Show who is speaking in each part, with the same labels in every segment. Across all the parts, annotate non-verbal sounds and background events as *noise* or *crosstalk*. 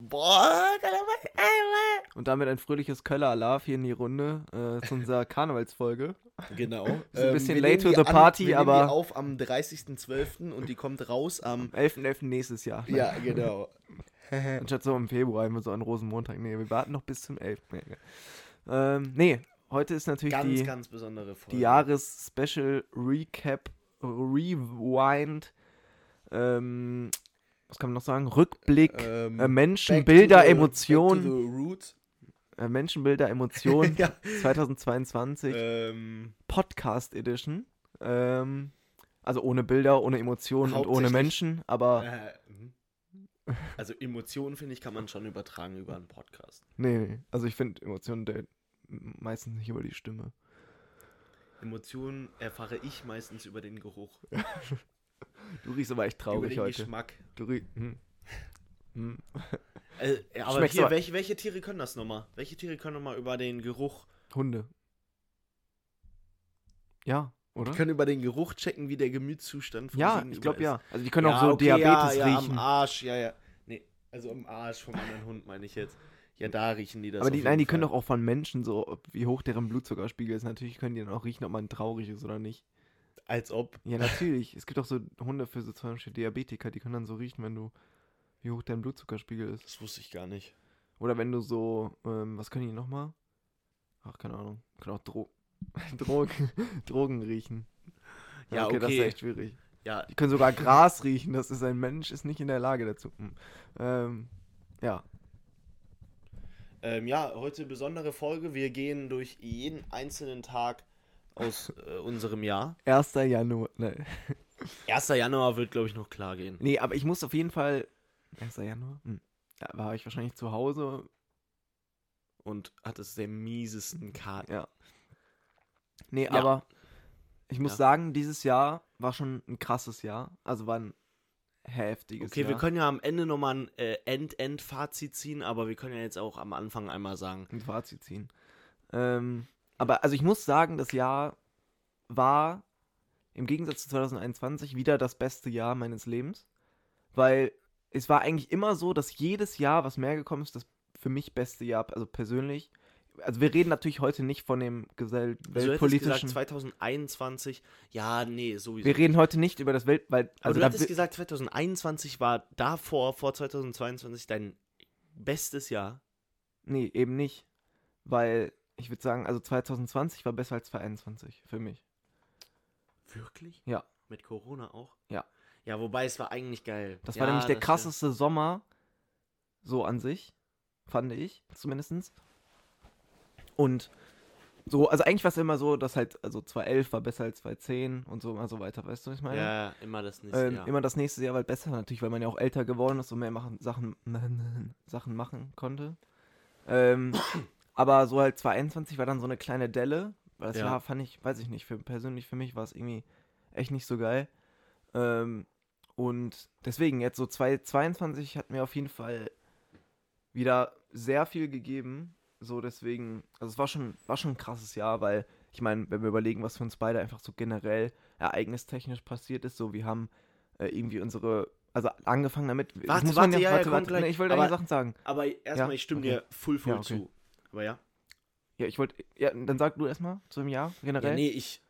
Speaker 1: Boah,
Speaker 2: und damit ein fröhliches Köller Alarv hier in die Runde äh, zu unserer *laughs* Karnevalsfolge.
Speaker 1: Genau. *laughs*
Speaker 2: Ist ein ähm, bisschen ähm, late to the party, an,
Speaker 1: wir
Speaker 2: aber.
Speaker 1: Wir auf am 30.12. und die kommt raus am
Speaker 2: 11.11. .11. nächstes Jahr.
Speaker 1: Ja, genau. *laughs* Anstatt
Speaker 2: so im Februar immer so an Rosenmontag. Nee, wir warten noch bis zum 11. Ähm, nee, heute ist natürlich
Speaker 1: ganz, die, ganz besondere Folge.
Speaker 2: Die Jahres-Special Recap Rewind ähm, was kann man noch sagen? Rückblick, ähm, äh, Menschen, Bilder, Emotionen. Äh, Menschenbilder, Emotionen. *laughs* ja. 2022. Ähm, Podcast Edition. Ähm, also ohne Bilder, ohne Emotionen und ohne Menschen, aber. Äh, hm.
Speaker 1: also Emotionen, finde ich, kann man schon übertragen über einen Podcast.
Speaker 2: Nee, nee. also ich finde Emotionen meistens nicht über die Stimme.
Speaker 1: Emotionen erfahre ich meistens über den Geruch. *laughs*
Speaker 2: Du riechst aber echt traurig Über den
Speaker 1: heute. Geschmack. Du riechst. Hm. Hm. Also, aber
Speaker 2: hier,
Speaker 1: welche, welche Tiere können das nochmal? Welche Tiere können nochmal über den Geruch.
Speaker 2: Hunde. Ja, oder?
Speaker 1: Die können über den Geruch checken, wie der Gemütszustand von
Speaker 2: Ja, ich über glaube ja. Also die können auch so okay, Diabetes
Speaker 1: ja,
Speaker 2: ja, Am
Speaker 1: Arsch, ja, ja. Nee, also am Arsch vom anderen Hund meine ich jetzt. Ja, da riechen die das.
Speaker 2: aber die, nein, jeden die können doch auch von Menschen so, wie hoch deren Blutzuckerspiegel ist. Natürlich können die dann auch riechen, ob man traurig ist oder nicht.
Speaker 1: Als ob.
Speaker 2: Ja, natürlich. Es gibt auch so Hunde für so zum Beispiel Diabetiker, die können dann so riechen, wenn du, wie hoch dein Blutzuckerspiegel ist.
Speaker 1: Das wusste ich gar nicht.
Speaker 2: Oder wenn du so, ähm, was können die nochmal? Ach, keine Ahnung. Kann auch Dro *laughs* Drogen, *laughs* Drogen riechen.
Speaker 1: Ja, okay, okay. Das
Speaker 2: ist echt schwierig. Ja. Die können sogar Gras riechen. Das ist ein Mensch, ist nicht in der Lage dazu. Hm. Ähm, ja.
Speaker 1: Ähm, ja, heute besondere Folge. Wir gehen durch jeden einzelnen Tag aus äh, unserem Jahr.
Speaker 2: 1. Januar. Nein. 1.
Speaker 1: Januar wird, glaube ich, noch klar gehen.
Speaker 2: Nee, aber ich muss auf jeden Fall. 1. Januar? Hm. Da war ich wahrscheinlich zu Hause. Und hatte es der miesesten Karten. Ja. Nee, ja. aber ich muss ja. sagen, dieses Jahr war schon ein krasses Jahr. Also war ein heftiges okay,
Speaker 1: Jahr. Okay, wir können ja am Ende nochmal ein äh, End-End-Fazit ziehen, aber wir können ja jetzt auch am Anfang einmal sagen.
Speaker 2: Ein Fazit ziehen. Ähm, aber also ich muss sagen, das Jahr war im Gegensatz zu 2021 wieder das beste Jahr meines Lebens, weil es war eigentlich immer so, dass jedes Jahr, was mehr gekommen ist, das für mich beste Jahr, also persönlich. Also wir reden natürlich heute nicht von dem gesell also weltpolitischen. Du
Speaker 1: gesagt 2021, ja, nee, sowieso.
Speaker 2: Wir reden heute nicht über das Welt, weil also Aber du
Speaker 1: also hattest gesagt 2021 war davor vor 2022 dein bestes Jahr.
Speaker 2: Nee, eben nicht, weil ich würde sagen, also 2020 war besser als 2021 für mich.
Speaker 1: Wirklich?
Speaker 2: Ja.
Speaker 1: Mit Corona auch?
Speaker 2: Ja.
Speaker 1: Ja, wobei es war eigentlich geil.
Speaker 2: Das ja, war nämlich der krasseste stimmt. Sommer, so an sich, fand ich, zumindestens. Und so, also eigentlich war es immer so, dass halt, also 2011 war besser als 2010 und so immer so weiter, weißt du, was ich meine?
Speaker 1: Ja, immer das nächste ähm, Jahr.
Speaker 2: Immer das nächste Jahr war halt besser, natürlich, weil man ja auch älter geworden ist und mehr machen, Sachen, *laughs* Sachen machen konnte. Ähm, aber so halt 2021 war dann so eine kleine Delle. Weil das ja. Jahr fand ich, weiß ich nicht, für, persönlich für mich war es irgendwie echt nicht so geil. Ähm, und deswegen, jetzt so 2022 hat mir auf jeden Fall wieder sehr viel gegeben. So, deswegen, also es war schon, war schon ein krasses Jahr, weil ich meine, wenn wir überlegen, was für uns beide einfach so generell ereignistechnisch passiert ist, so wir haben äh, irgendwie unsere, also angefangen damit.
Speaker 1: Warte, warte, ja, warte, ja, warte, warte, warte, warte, warte, warte, warte, aber, warte, warte, warte, warte, warte, warte, warte, warte, warte, warte, warte, warte, warte, warte, warte, aber ja.
Speaker 2: Ja, ich wollte. Ja, dann sag du erstmal zu dem Jahr generell. Ja,
Speaker 1: nee, ich.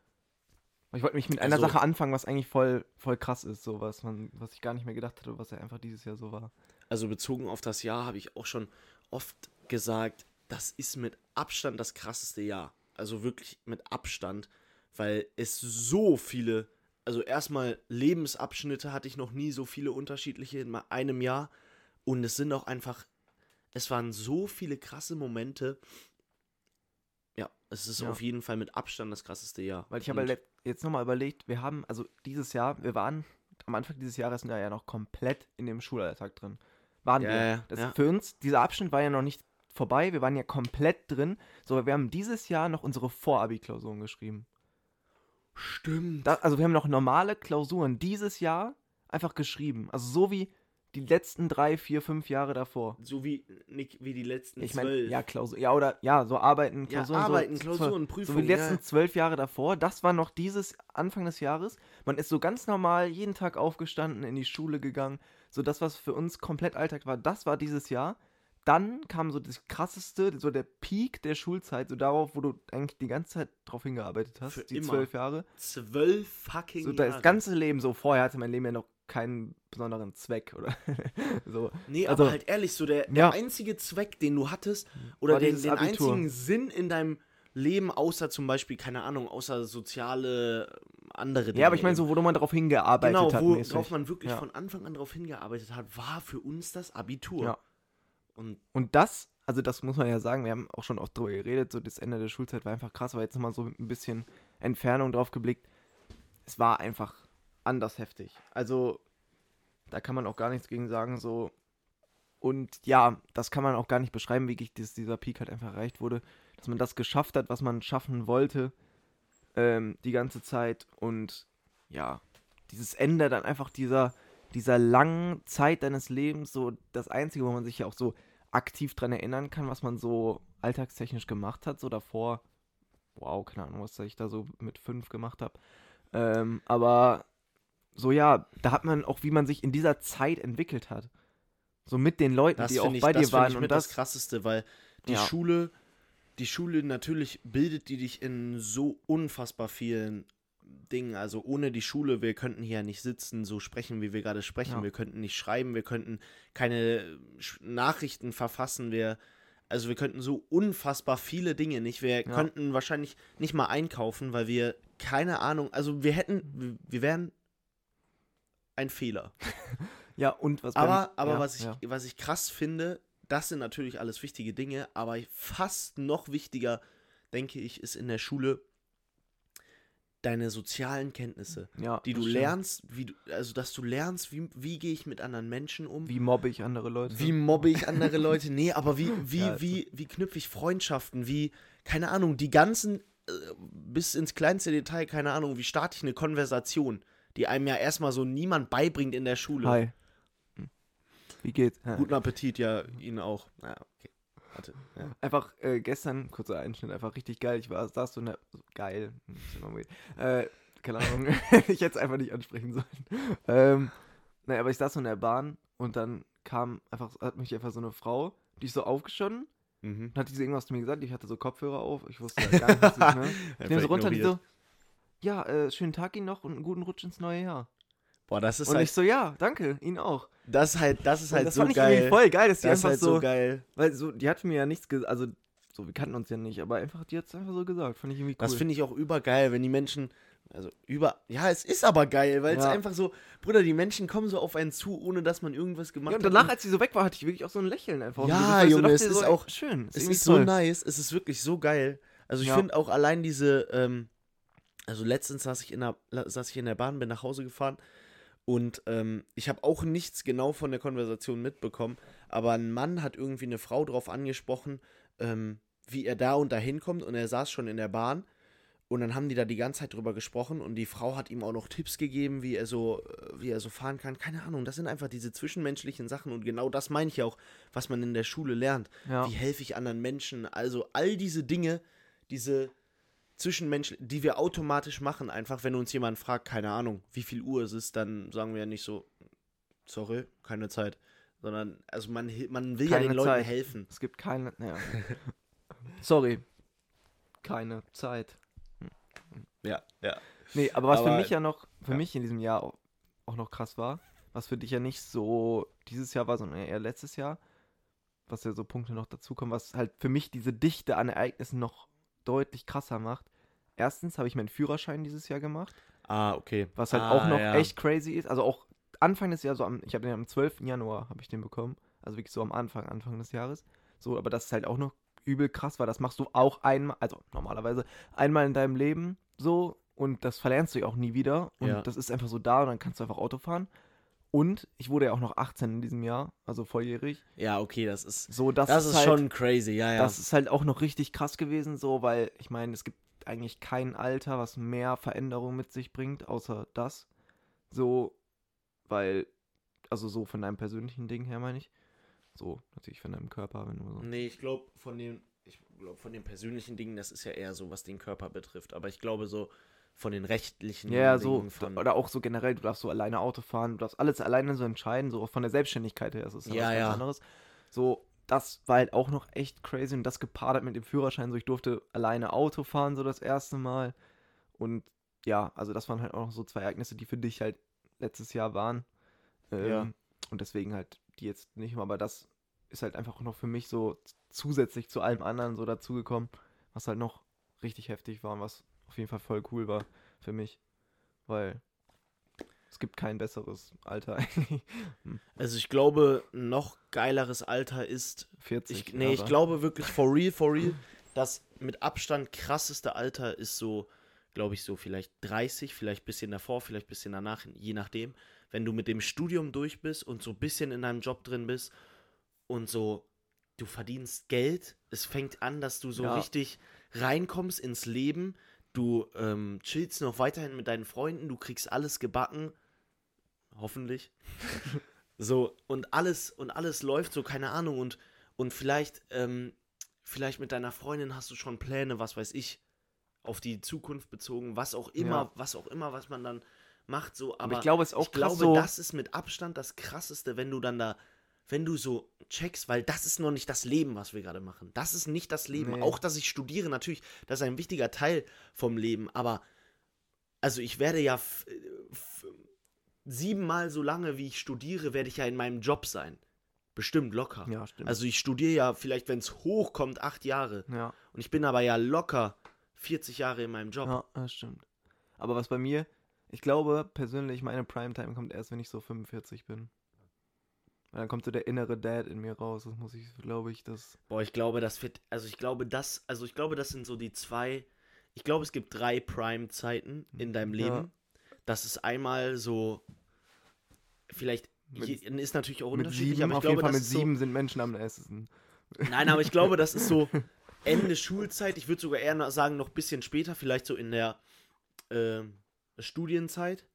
Speaker 2: Ich wollte mich mit einer also, Sache anfangen, was eigentlich voll, voll krass ist, so was, man, was ich gar nicht mehr gedacht hatte, was ja einfach dieses Jahr so war.
Speaker 1: Also bezogen auf das Jahr habe ich auch schon oft gesagt, das ist mit Abstand das krasseste Jahr. Also wirklich mit Abstand, weil es so viele, also erstmal Lebensabschnitte hatte ich noch nie so viele unterschiedliche in einem Jahr. Und es sind auch einfach es waren so viele krasse Momente. Ja, es ist ja. auf jeden Fall mit Abstand das krasseste Jahr.
Speaker 2: Weil ich habe jetzt nochmal überlegt, wir haben, also dieses Jahr, wir waren am Anfang dieses Jahres ja noch komplett in dem Schulalltag drin. Waren ja, wir. Ja, das ja. Für uns, dieser Abschnitt war ja noch nicht vorbei, wir waren ja komplett drin. So, wir haben dieses Jahr noch unsere Vorabi-Klausuren geschrieben.
Speaker 1: Stimmt.
Speaker 2: Da, also wir haben noch normale Klausuren dieses Jahr einfach geschrieben. Also so wie die letzten drei, vier, fünf Jahre davor.
Speaker 1: So wie, nicht wie die letzten ich mein, zwölf.
Speaker 2: Ja, Klausur, ja, oder ja, so arbeiten,
Speaker 1: Klausuren. Ja,
Speaker 2: arbeiten,
Speaker 1: so, Klausuren, Prüfungen.
Speaker 2: So wie die letzten ja. zwölf Jahre davor. Das war noch dieses Anfang des Jahres. Man ist so ganz normal jeden Tag aufgestanden, in die Schule gegangen. So das, was für uns komplett Alltag war, das war dieses Jahr. Dann kam so das krasseste, so der Peak der Schulzeit, so darauf, wo du eigentlich die ganze Zeit drauf hingearbeitet hast, für die zwölf Jahre.
Speaker 1: Zwölf fucking
Speaker 2: Jahre. So das ganze Leben, so vorher hatte mein Leben ja noch keinen besonderen Zweck oder *laughs* so.
Speaker 1: Nee, also, aber halt ehrlich, so der, der ja. einzige Zweck, den du hattest, oder den, den einzigen Sinn in deinem Leben, außer zum Beispiel, keine Ahnung, außer soziale ähm, andere Dinge.
Speaker 2: Ja, aber ich meine, so, wo man darauf hingearbeitet genau,
Speaker 1: hat. Genau, worauf man wirklich ja. von Anfang an darauf hingearbeitet hat, war für uns das Abitur. Ja.
Speaker 2: Und, und das, also das muss man ja sagen, wir haben auch schon oft drüber geredet, so das Ende der Schulzeit war einfach krass, aber jetzt nochmal so ein bisschen Entfernung drauf geblickt. Es war einfach anders heftig. Also da kann man auch gar nichts gegen sagen, so. Und ja, das kann man auch gar nicht beschreiben, wie das, dieser Peak halt einfach erreicht wurde. Dass man das geschafft hat, was man schaffen wollte, ähm, die ganze Zeit. Und ja, dieses Ende dann einfach dieser, dieser langen Zeit deines Lebens, so das Einzige, wo man sich ja auch so aktiv dran erinnern kann, was man so alltagstechnisch gemacht hat, so davor. Wow, keine Ahnung, was ich da so mit fünf gemacht habe. Ähm, aber so ja, da hat man auch, wie man sich in dieser Zeit entwickelt hat. So mit den Leuten, das die auch ich, bei dir waren. Ich
Speaker 1: und das ist das Krasseste, weil die ja. Schule, die Schule natürlich bildet die dich in so unfassbar vielen Dingen. Also ohne die Schule, wir könnten hier nicht sitzen, so sprechen, wie wir gerade sprechen. Ja. Wir könnten nicht schreiben, wir könnten keine Nachrichten verfassen, wir. Also wir könnten so unfassbar viele Dinge nicht. Wir ja. könnten wahrscheinlich nicht mal einkaufen, weil wir keine Ahnung, also wir hätten, wir wären ein Fehler.
Speaker 2: *laughs* ja, und was
Speaker 1: Aber, aber ja, was, ich, ja. was ich krass finde, das sind natürlich alles wichtige Dinge, aber fast noch wichtiger, denke ich, ist in der Schule deine sozialen Kenntnisse, hm, ja, die du stimmt. lernst, wie du, also dass du lernst, wie, wie gehe ich mit anderen Menschen um?
Speaker 2: Wie mobbe ich andere Leute?
Speaker 1: Wie mobbe ich andere Leute? *laughs* Nee, aber wie wie ja, also wie wie knüpfe ich Freundschaften? Wie keine Ahnung, die ganzen äh, bis ins kleinste Detail, keine Ahnung, wie starte ich eine Konversation? die einem ja erstmal so niemand beibringt in der Schule.
Speaker 2: Hi. Hm. Wie geht's?
Speaker 1: Guten Appetit, ja, Ihnen auch. Ja, ah, okay. Warte,
Speaker 2: ja. Einfach äh, gestern, kurzer Einschnitt, einfach richtig geil. Ich war, saß so in eine. Geil. Hm, äh, keine Ahnung. *laughs* ich hätte es einfach nicht ansprechen sollen. Ähm, naja, aber ich saß so in der Bahn und dann kam einfach, hat mich einfach so eine Frau, die ist so aufgeschonnen. Mhm. Dann hat die irgendwas zu mir gesagt, ich hatte so Kopfhörer auf, ich wusste ja *laughs* gar nichts. Ne? ich nehme so runter, die so, ja, äh, schönen Tag Ihnen noch und einen guten Rutsch ins neue Jahr. Boah, das ist und halt. Und ich so, ja, danke, Ihnen auch.
Speaker 1: Das ist halt, das ist halt das
Speaker 2: so
Speaker 1: geil. Das fand ich
Speaker 2: voll geil,
Speaker 1: dass
Speaker 2: die das einfach halt so, so, geil. Weil so, die hat mir ja nichts gesagt, also so, wir kannten uns ja nicht, aber einfach, die hat es einfach so gesagt, fand ich irgendwie cool.
Speaker 1: Das finde ich auch übergeil, wenn die Menschen, also über, ja, es ist aber geil, weil ja. es einfach so, Bruder, die Menschen kommen so auf einen zu, ohne dass man irgendwas gemacht
Speaker 2: hat.
Speaker 1: Ja,
Speaker 2: und danach, hat. als sie so weg war, hatte ich wirklich auch so ein Lächeln einfach.
Speaker 1: Ja, Junge, dachte, es ist auch schön. Es ist, ist so nice, es ist wirklich so geil. Also ich ja. finde auch allein diese, ähm, also letztens saß ich in der, saß ich in der Bahn, bin nach Hause gefahren und ähm, ich habe auch nichts genau von der Konversation mitbekommen, aber ein Mann hat irgendwie eine Frau drauf angesprochen, ähm, wie er da und da hinkommt und er saß schon in der Bahn und dann haben die da die ganze Zeit drüber gesprochen und die Frau hat ihm auch noch Tipps gegeben, wie er so, äh, wie er so fahren kann. Keine Ahnung, das sind einfach diese zwischenmenschlichen Sachen und genau das meine ich ja auch, was man in der Schule lernt. Ja. Wie helfe ich anderen Menschen? Also all diese Dinge, diese Zwischenmensch, die wir automatisch machen, einfach wenn uns jemand fragt, keine Ahnung, wie viel Uhr es ist, dann sagen wir ja nicht so, sorry, keine Zeit, sondern also man, man will keine ja den Leuten helfen.
Speaker 2: Es gibt keine, ja. *laughs* sorry, keine Zeit.
Speaker 1: Ja, ja.
Speaker 2: Nee, aber was aber, für mich ja noch, für ja. mich in diesem Jahr auch noch krass war, was für dich ja nicht so dieses Jahr war, sondern eher letztes Jahr, was ja so Punkte noch dazukommen, was halt für mich diese Dichte an Ereignissen noch deutlich krasser macht. Erstens habe ich meinen Führerschein dieses Jahr gemacht.
Speaker 1: Ah, okay.
Speaker 2: Was halt
Speaker 1: ah,
Speaker 2: auch noch ja. echt crazy ist. Also auch Anfang des Jahres, so am, ich habe den am 12. Januar habe ich den bekommen. Also wirklich so am Anfang, Anfang des Jahres. So, aber das ist halt auch noch übel krass, weil das machst du auch einmal, also normalerweise einmal in deinem Leben so und das verlernst du ja auch nie wieder. Und ja. das ist einfach so da und dann kannst du einfach Auto fahren. Und ich wurde ja auch noch 18 in diesem Jahr, also volljährig.
Speaker 1: Ja, okay, das ist. So,
Speaker 2: das, das ist, ist, halt schon crazy, ja, ja. Das ist halt auch noch richtig krass gewesen, so, weil ich meine, es gibt eigentlich kein Alter, was mehr Veränderung mit sich bringt, außer das. So, weil, also so von deinem persönlichen Ding her, meine ich. So, natürlich von deinem Körper, wenn
Speaker 1: du
Speaker 2: so.
Speaker 1: Nee, ich glaube, von den, ich glaube, von den persönlichen Dingen, das ist ja eher so, was den Körper betrifft. Aber ich glaube so, von den rechtlichen ja,
Speaker 2: Dingen, so von, oder auch so generell du darfst so alleine Auto fahren du darfst alles alleine so entscheiden so von der Selbstständigkeit her ist es ja, ja. was anderes so das war halt auch noch echt crazy und das gepaart hat mit dem Führerschein so ich durfte alleine Auto fahren so das erste Mal und ja also das waren halt auch noch so zwei Ereignisse die für dich halt letztes Jahr waren ähm, ja. und deswegen halt die jetzt nicht mehr aber das ist halt einfach noch für mich so zusätzlich zu allem anderen so dazugekommen was halt noch richtig heftig war und was auf jeden Fall voll cool war für mich, weil es gibt kein besseres Alter eigentlich.
Speaker 1: *laughs* Hm. Also ich glaube, noch geileres Alter ist 40. Ich, nee, aber. ich glaube wirklich for real, for real, das mit Abstand krasseste Alter ist so, glaube ich, so vielleicht 30, vielleicht ein bisschen davor, vielleicht ein bisschen danach, je nachdem. Wenn du mit dem Studium durch bist und so ein bisschen in deinem Job drin bist und so, du verdienst Geld, es fängt an, dass du so ja. richtig reinkommst ins Leben, du ähm, chillst noch weiterhin mit deinen Freunden, du kriegst alles gebacken, hoffentlich. *laughs* so, und alles, und alles läuft so, keine Ahnung, und, und vielleicht, ähm, vielleicht mit deiner Freundin hast du schon Pläne, was weiß ich, auf die Zukunft bezogen, was auch immer, ja. was auch immer, was man dann macht, so, aber, aber
Speaker 2: ich glaube, es auch ich glaube,
Speaker 1: so das ist mit Abstand das krasseste, wenn du dann da wenn du so checkst, weil das ist noch nicht das Leben, was wir gerade machen. Das ist nicht das Leben. Nee. Auch, dass ich studiere, natürlich, das ist ein wichtiger Teil vom Leben, aber also ich werde ja siebenmal so lange, wie ich studiere, werde ich ja in meinem Job sein. Bestimmt locker. Ja, stimmt. Also ich studiere ja vielleicht, wenn es hochkommt, acht Jahre. Ja. Und ich bin aber ja locker 40 Jahre in meinem Job. Ja,
Speaker 2: das stimmt. Aber was bei mir, ich glaube persönlich, meine Primetime kommt erst, wenn ich so 45 bin. Dann kommt so der innere Dad in mir raus. Das muss ich, glaube ich, das.
Speaker 1: Boah, ich glaube, das wird. Also ich glaube, das, also ich glaube, das sind so die zwei. Ich glaube, es gibt drei Prime-Zeiten in deinem Leben. Ja. Das ist einmal so. Vielleicht mit, ist natürlich auch unterschiedlich.
Speaker 2: Sieben, aber ich glaube, mit sieben so, sind Menschen am nächsten.
Speaker 1: Nein, aber ich glaube, das ist so *laughs* Ende Schulzeit. Ich würde sogar eher sagen, noch ein bisschen später, vielleicht so in der äh, Studienzeit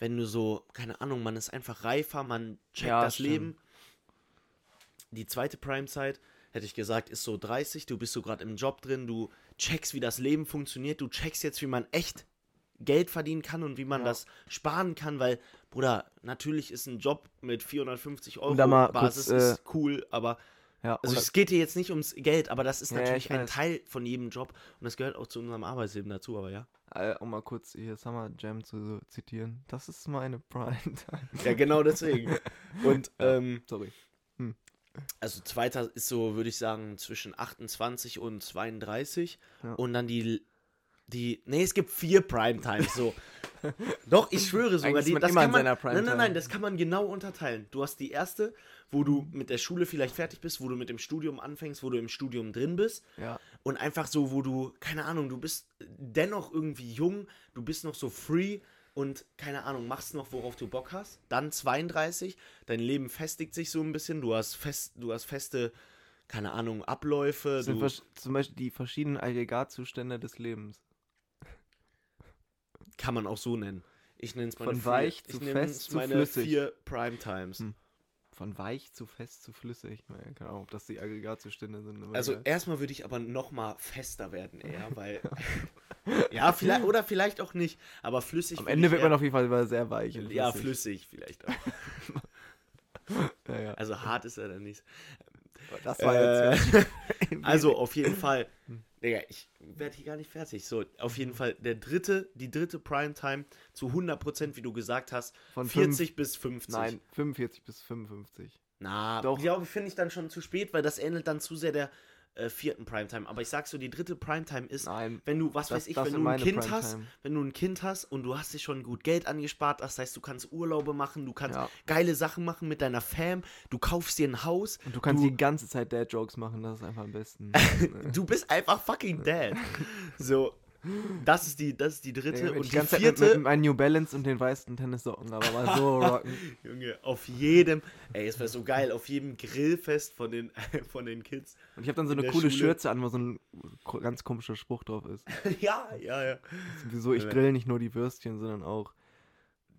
Speaker 1: wenn du so, keine Ahnung, man ist einfach reifer, man checkt ja, das stimmt. Leben. Die zweite Prime-Zeit, hätte ich gesagt, ist so 30, du bist so gerade im Job drin, du checkst, wie das Leben funktioniert, du checkst jetzt, wie man echt Geld verdienen kann und wie man ja. das sparen kann, weil, Bruder, natürlich ist ein Job mit 450 Euro Basis kurz, äh, ist cool, aber
Speaker 2: ja, also es geht dir jetzt nicht ums Geld, aber das ist natürlich ja, ein Teil von jedem Job und das gehört auch zu unserem Arbeitsleben dazu, aber ja. Äh, um mal kurz hier Summer Jam zu zitieren, das ist meine Prime *laughs* Time.
Speaker 1: Ja, genau deswegen. *laughs* Und, ähm, sorry. Hm. Also zweiter ist so, würde ich sagen, zwischen 28 und 32 ja. und dann die, die, nee, es gibt vier Prime Times, so. *laughs* Doch, ich schwöre sogar, die, das kann man, Nein, nein, nein, das kann man genau unterteilen. Du hast die erste, wo du mit der Schule vielleicht fertig bist, wo du mit dem Studium anfängst, wo du im Studium drin bist. Ja. Und einfach so, wo du, keine Ahnung, du bist dennoch irgendwie jung, du bist noch so free und keine Ahnung, machst noch, worauf du Bock hast. Dann 32, dein Leben festigt sich so ein bisschen, du hast fest, du hast feste, keine Ahnung, Abläufe. Das sind
Speaker 2: zum Beispiel die verschiedenen Aggregatzustände des Lebens
Speaker 1: kann man auch so nennen. Ich nenne es
Speaker 2: meine Von weich vier, zu fest zu flüssig. vier Prime Times. Hm. Von weich zu fest zu flüssig. Naja, keine Ahnung, ob das die Aggregatzustände sind.
Speaker 1: Also
Speaker 2: geil.
Speaker 1: erstmal würde ich aber nochmal fester werden eher, *laughs* weil... *laughs* ja, vielleicht, *laughs* oder vielleicht auch nicht, aber flüssig...
Speaker 2: Am Ende wird
Speaker 1: man
Speaker 2: auf jeden Fall immer sehr weich. Flüssig. Ja, flüssig vielleicht auch.
Speaker 1: naja. Also hart ist er dann nicht. Das war äh, jetzt... also auf jeden Fall... Hm. Digga, ich werde hier gar nicht fertig. So, auf jeden Fall der dritte, die dritte Primetime zu 100 wie du gesagt hast, von 40 fünf, bis 50. Nein,
Speaker 2: 45 bis 55.
Speaker 1: Na, doch. glaube finde ich dann schon zu spät, weil das ähnelt dann zu sehr der äh, vierten Primetime. Aber ich sag so, die dritte Primetime ist, Nein, wenn du, was das, weiß ich, wenn du ein Kind Primetime. hast, wenn du ein Kind hast und du hast dir schon gut Geld angespart, das heißt, du kannst Urlaube machen, du kannst ja. geile Sachen machen mit deiner Fam, du kaufst dir ein Haus.
Speaker 2: Und du kannst du, die ganze Zeit Dad-Jokes machen, das ist einfach am besten.
Speaker 1: *laughs* du bist einfach fucking Dad. *laughs* So, das ist die, das ist die dritte ja, und die, die ganze vierte. Zeit mit,
Speaker 2: meinen New Balance und den weißen Tennissocken, aber mal so
Speaker 1: *laughs* rocken. Junge, auf jedem, ey, es wäre so geil, auf jedem Grillfest von den, *laughs* von den Kids.
Speaker 2: Und ich habe dann so eine coole Schule. Schürze an, wo so ein ganz komischer Spruch drauf ist.
Speaker 1: *laughs* ja, ja, ja.
Speaker 2: Wieso ich grill nicht nur die Würstchen, sondern auch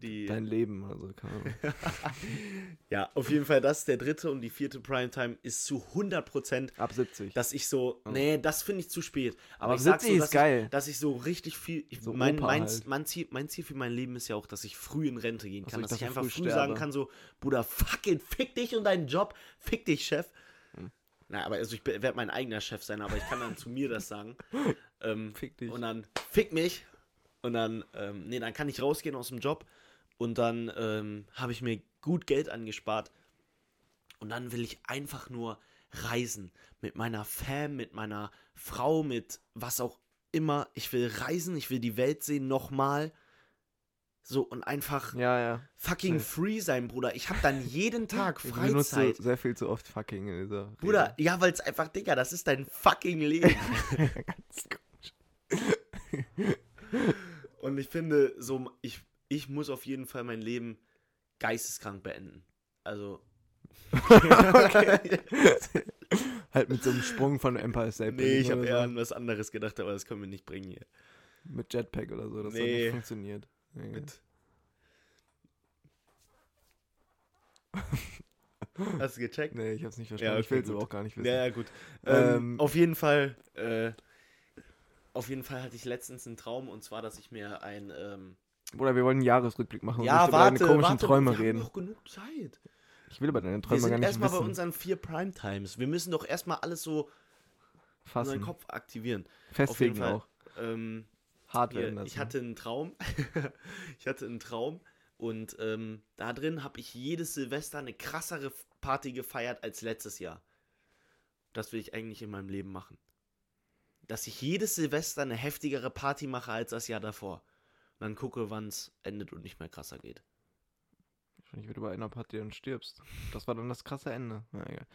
Speaker 2: die, Dein Leben, also keine Ahnung.
Speaker 1: *laughs* ja, auf jeden Fall, das ist der dritte und die vierte Primetime ist zu 100%
Speaker 2: ab 70.
Speaker 1: Dass ich so, nee, das finde ich zu spät. Aber, Ab 70 sag so, dass, ist geil. Ich, dass ich so richtig viel, ich, so mein, mein, halt. mein, Ziel, mein Ziel für mein Leben ist ja auch, dass ich früh in Rente gehen kann. Also ich dass ich einfach früh, früh sagen kann, so, Bruder, fucking fick dich und deinen Job, fick dich, Chef. Na, aber also ich werde mein eigener Chef sein, aber ich kann dann zu mir das sagen. *laughs* Ähm, fick dich. Und dann fick mich. Und dann, ähm, nee, dann kann ich rausgehen aus dem Job und dann ähm, habe ich mir gut Geld angespart. Und dann will ich einfach nur reisen. Mit meiner Fam, mit meiner Frau, mit was auch immer. Ich will reisen, ich will die Welt sehen nochmal. So und einfach ja, ja. fucking ja. free sein, Bruder. Ich habe dann jeden Tag Freizeit. *laughs* Ich benutze
Speaker 2: sehr viel zu oft fucking in
Speaker 1: dieser Rede. Bruder, ja, weil es einfach, Digga, das ist dein fucking Leben. *laughs* Ganz komisch. und ich finde, so, ich ich muss auf jeden Fall mein Leben geisteskrank beenden. Also. *laughs*
Speaker 2: halt mit so einem Sprung von Empire State
Speaker 1: Nee, ich habe eher an was anderes gedacht, aber das können wir nicht bringen hier.
Speaker 2: Mit Jetpack oder so, das nee. hat nicht funktioniert. Nee. Mit.
Speaker 1: *laughs* Hast du gecheckt?
Speaker 2: Nee, ich hab's nicht
Speaker 1: verstanden. Ja,
Speaker 2: okay, ich
Speaker 1: will es aber auch gar nicht wissen. Ja, ja, gut. Ähm, ähm, auf jeden Fall, äh, auf jeden Fall hatte ich letztens einen Traum und zwar, dass ich mir ein, ähm,
Speaker 2: oder wir wollen einen Jahresrückblick machen ja, und über deine komischen warte, Träume wir reden. Wir haben noch genug Zeit. Ich will über deine Träume gar nicht wissen. Wir
Speaker 1: sind erstmal bei unseren vier Primetimes. Wir müssen doch erstmal alles so Fassen. unseren Kopf aktivieren.
Speaker 2: Festlegen auch. Ähm,
Speaker 1: Hart werden lassen. Ich hatte einen Traum. *laughs* ich hatte einen Traum. Und ähm, da drin habe ich jedes Silvester eine krassere Party gefeiert als letztes Jahr. Das will ich eigentlich in meinem Leben machen. Dass ich jedes Silvester eine heftigere Party mache als das Jahr davor dann gucke, wann es endet und nicht mehr krasser geht.
Speaker 2: Wahrscheinlich wird über einer Party dann stirbst. Das war dann das krasse Ende. Na, egal.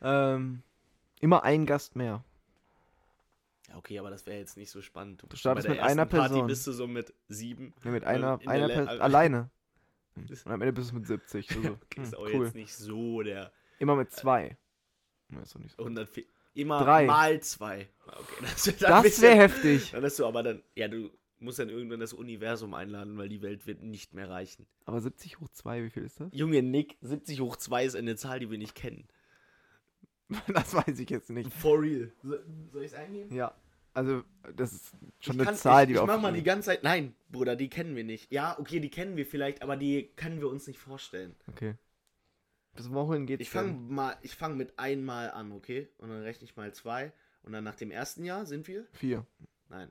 Speaker 2: Ähm, immer ein Gast mehr.
Speaker 1: Ja, okay, aber das wäre jetzt nicht so spannend.
Speaker 2: Du, du startest mit einer Person. Party
Speaker 1: bist du so mit sieben.
Speaker 2: Ja, mit einer, ähm, einer Person also alleine. *laughs* Hm. Und am Ende bist du mit 70. Also, *laughs* okay, hm, ist auch
Speaker 1: cool. jetzt nicht so der.
Speaker 2: Immer mit äh, zwei.
Speaker 1: Äh, ist doch nicht so. 104, immer Drei. mal zwei.
Speaker 2: Ah, okay, *laughs* das wäre wär heftig.
Speaker 1: Dann bist du aber dann. Ja, du muss dann irgendwann das Universum einladen, weil die Welt wird nicht mehr reichen.
Speaker 2: Aber 70 hoch 2, wie viel ist das?
Speaker 1: Junge Nick, 70 hoch 2 ist eine Zahl, die wir nicht kennen.
Speaker 2: *laughs* Das weiß ich jetzt nicht.
Speaker 1: For real. So,
Speaker 2: soll ich es eingeben? Ja. Also, das ist schon
Speaker 1: ich eine
Speaker 2: Zahl,
Speaker 1: ich, die wir Ich mach mal die ganze Zeit. Nein, Bruder, die kennen wir nicht. Ja, okay, die kennen wir vielleicht, aber die können wir uns nicht vorstellen.
Speaker 2: Okay. Bis wohin geht's? Ich
Speaker 1: fange mal, ich fange mit einmal an, okay? Und dann rechne ich mal zwei. Und dann nach dem ersten Jahr sind wir?
Speaker 2: Vier.
Speaker 1: Nein,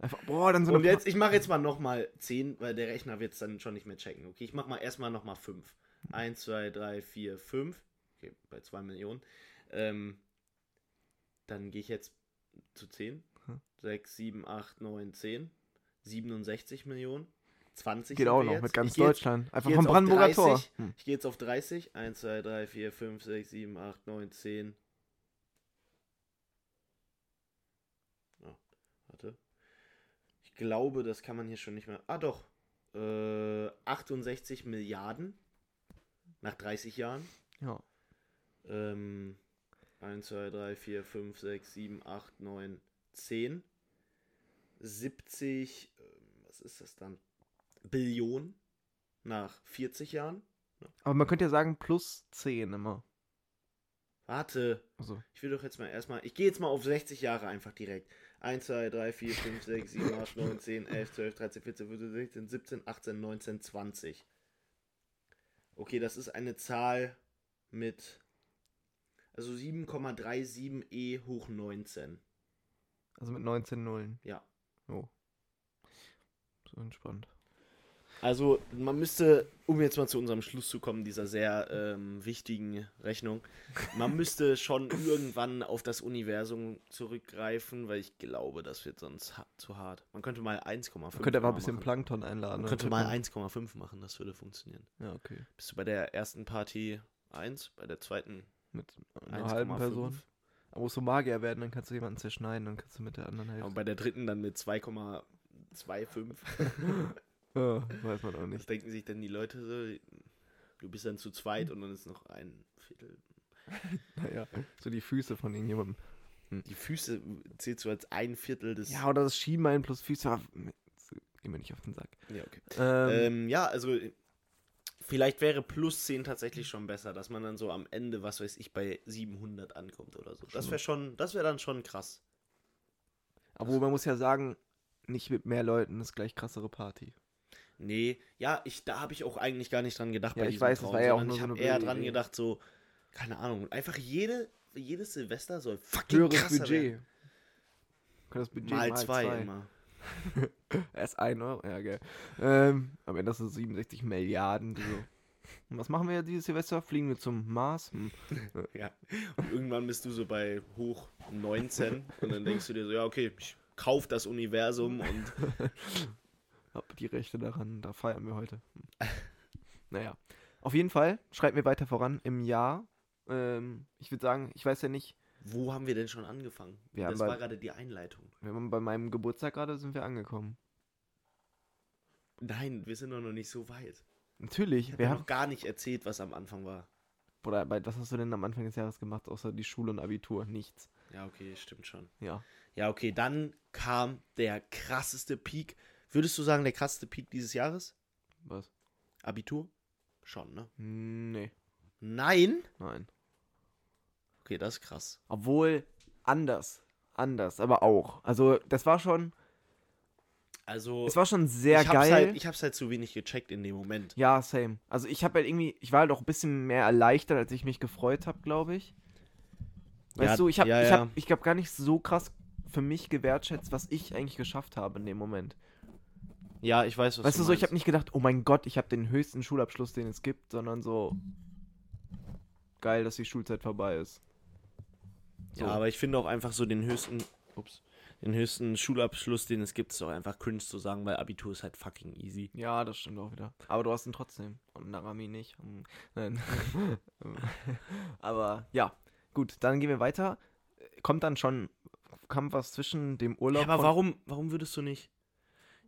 Speaker 2: Einfach, boah, dann so Und
Speaker 1: jetzt, ich mache jetzt mal nochmal 10, weil der Rechner wird es dann schon nicht mehr checken. Okay, ich mache mal erstmal nochmal 5. 1, 2, 3, 4, 5. Okay, bei 2 Millionen. Ähm, dann gehe ich jetzt zu 10. 6, 7, 8, 9, 10. 67 Millionen. 20
Speaker 2: Geht auch noch
Speaker 1: jetzt.
Speaker 2: mit ganz Deutschland. Jetzt, Einfach vom Brandenburger 30, Tor.
Speaker 1: Hm. Ich gehe jetzt auf 30. 1, 2, 3, 4, 5, 6, 7, 8, 9, 10, glaube, das kann man hier schon nicht mehr. Ah, doch. Äh, 68 Milliarden nach 30 Jahren.
Speaker 2: Ja.
Speaker 1: Ähm, 1, 2, 3, 4, 5, 6, 7, 8, 9, 10. 70, was ist das dann? Billionen nach 40 Jahren.
Speaker 2: Aber man könnte ja sagen plus 10 immer.
Speaker 1: Warte. Also. Ich will doch jetzt mal erstmal. Ich gehe jetzt mal auf 60 Jahre einfach direkt. 1, 2, 3, 4, 5, 6, 7, 8, 9, 10, 11, 12, 13, 14, 15, 16, 17, 18, 19, 20. Okay, das ist eine Zahl mit. Also 7,37e hoch 19.
Speaker 2: Also mit 19 Nullen?
Speaker 1: Ja. Oh.
Speaker 2: So entspannt.
Speaker 1: Also man müsste, um jetzt mal zu unserem Schluss zu kommen, dieser sehr ähm, wichtigen Rechnung, man müsste schon *laughs* irgendwann auf das Universum zurückgreifen, weil ich glaube, das wird sonst ha zu hart. Man könnte mal 1,5 Man
Speaker 2: könnte
Speaker 1: aber
Speaker 2: ein bisschen machen. Plankton einladen.
Speaker 1: Man ne? könnte mal 1,5 machen, das würde funktionieren.
Speaker 2: Ja, okay.
Speaker 1: Bist du bei der ersten Party 1, bei der zweiten
Speaker 2: mit einer halben Person? Aber musst du Magier werden, dann kannst du jemanden zerschneiden, dann kannst du mit der anderen
Speaker 1: helfen. Und bei der dritten dann mit 2,25.
Speaker 2: *laughs* Ja, weiß man auch nicht. Was
Speaker 1: denken sich denn die Leute so? Du bist dann zu zweit und dann ist noch ein Viertel.
Speaker 2: *laughs* naja, so die Füße von irgendjemandem.
Speaker 1: Hm. Die Füße zählt so als ein Viertel des.
Speaker 2: Ja, oder das Schienbein plus Füße. Gehen wir nicht auf den Sack.
Speaker 1: Ja, okay. Ähm, ähm, ja, also vielleicht wäre plus 10 tatsächlich schon besser, dass man dann so am Ende, was weiß ich, bei 700 ankommt oder so. Das wäre schon, das wäre dann schon krass.
Speaker 2: Obwohl, man muss ja sagen, nicht mit mehr Leuten ist gleich krassere Party
Speaker 1: nee, ja, ich, da habe ich auch eigentlich gar nicht dran gedacht
Speaker 2: ja, bei ich weiß, Traum, war ja auch nur ich
Speaker 1: so habe eher dran gedacht, so, keine Ahnung, einfach jede, jedes Silvester soll
Speaker 2: fucking Höheres krasser Budget. Werden.
Speaker 1: Das Budget mal, mal zwei, zwei. immer.
Speaker 2: *laughs* Erst ein Euro, ja gell. Ähm, am Ende sind es 67 Milliarden. So. Was machen wir ja dieses Silvester? Fliegen wir zum Mars? Hm.
Speaker 1: *laughs* ja. Und irgendwann bist du so bei hoch 19 und dann denkst du dir so, ja okay, ich kauf das Universum und *laughs*
Speaker 2: habe die Rechte daran, da feiern wir heute. Hm. *laughs* naja. Auf jeden Fall, schreibt mir weiter voran im Jahr. Ähm, ich würde sagen, ich weiß ja nicht.
Speaker 1: Wo haben wir denn schon angefangen?
Speaker 2: Wir das bei,
Speaker 1: war gerade die Einleitung.
Speaker 2: Wir haben bei meinem Geburtstag gerade sind wir angekommen.
Speaker 1: Nein, wir sind doch noch nicht so weit.
Speaker 2: Natürlich.
Speaker 1: Ich wir haben noch gar nicht erzählt, was am Anfang war.
Speaker 2: Oder was hast du denn am Anfang des Jahres gemacht, außer die Schule und Abitur? Nichts.
Speaker 1: Ja, okay, stimmt schon.
Speaker 2: Ja.
Speaker 1: Ja, okay, dann kam der krasseste Peak Würdest du sagen, der krasseste Peak dieses Jahres?
Speaker 2: Was?
Speaker 1: Abitur? Schon, ne?
Speaker 2: Nee.
Speaker 1: Nein?
Speaker 2: Nein.
Speaker 1: Okay, das ist krass.
Speaker 2: Obwohl, anders. Anders, aber auch. Also, das war schon.
Speaker 1: Also. Es war schon sehr
Speaker 2: ich
Speaker 1: geil.
Speaker 2: Halt, ich hab's halt zu wenig gecheckt in dem Moment.
Speaker 1: Ja, same.
Speaker 2: Also, ich hab halt irgendwie. Ich war halt auch ein bisschen mehr erleichtert, als ich mich gefreut habe, glaube ich. Weißt ja, du, ich hab, ja, ja. ich habe, ich glaube gar nicht so krass für mich gewertschätzt, was ich eigentlich geschafft habe in dem Moment.
Speaker 1: Ja, ich weiß,
Speaker 2: was Weißt du, so, ich habe nicht gedacht, oh mein Gott, ich habe den höchsten Schulabschluss, den es gibt, sondern so geil, dass die Schulzeit vorbei ist.
Speaker 1: So. Ja, aber ich finde auch einfach so den höchsten, ups, den höchsten Schulabschluss, den es gibt, ist auch einfach cringe zu sagen, weil Abitur ist halt fucking easy.
Speaker 2: Ja, das stimmt auch wieder. Aber du hast ihn trotzdem. Und Narami nicht. Nein. *laughs* aber ja, gut, dann gehen wir weiter. Kommt dann schon, kam was zwischen dem Urlaub. Ja, aber
Speaker 1: warum, warum würdest du nicht?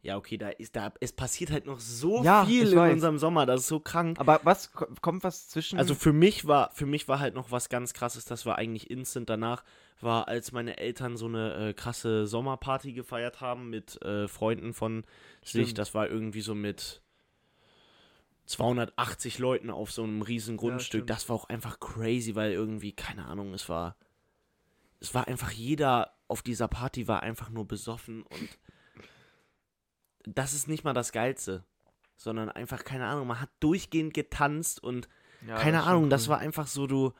Speaker 1: ja, okay, da ist da es passiert halt noch so ja, viel in weiß. unserem Sommer, das ist so krank.
Speaker 2: Aber was kommt was zwischen?
Speaker 1: Also für mich war für mich war halt noch was ganz krasses, das war eigentlich instant danach war als meine Eltern so eine äh, krasse Sommerparty gefeiert haben mit äh, Freunden von Stimmt. sich, das war irgendwie so mit 280 Leuten auf so einem riesen Grundstück, ja, das war auch einfach crazy, weil irgendwie keine Ahnung, es war es war einfach jeder auf dieser Party war einfach nur besoffen und das ist nicht mal das Geilste, sondern einfach, keine Ahnung, man hat durchgehend getanzt und ja, keine das Ahnung, cool. das war einfach so, du.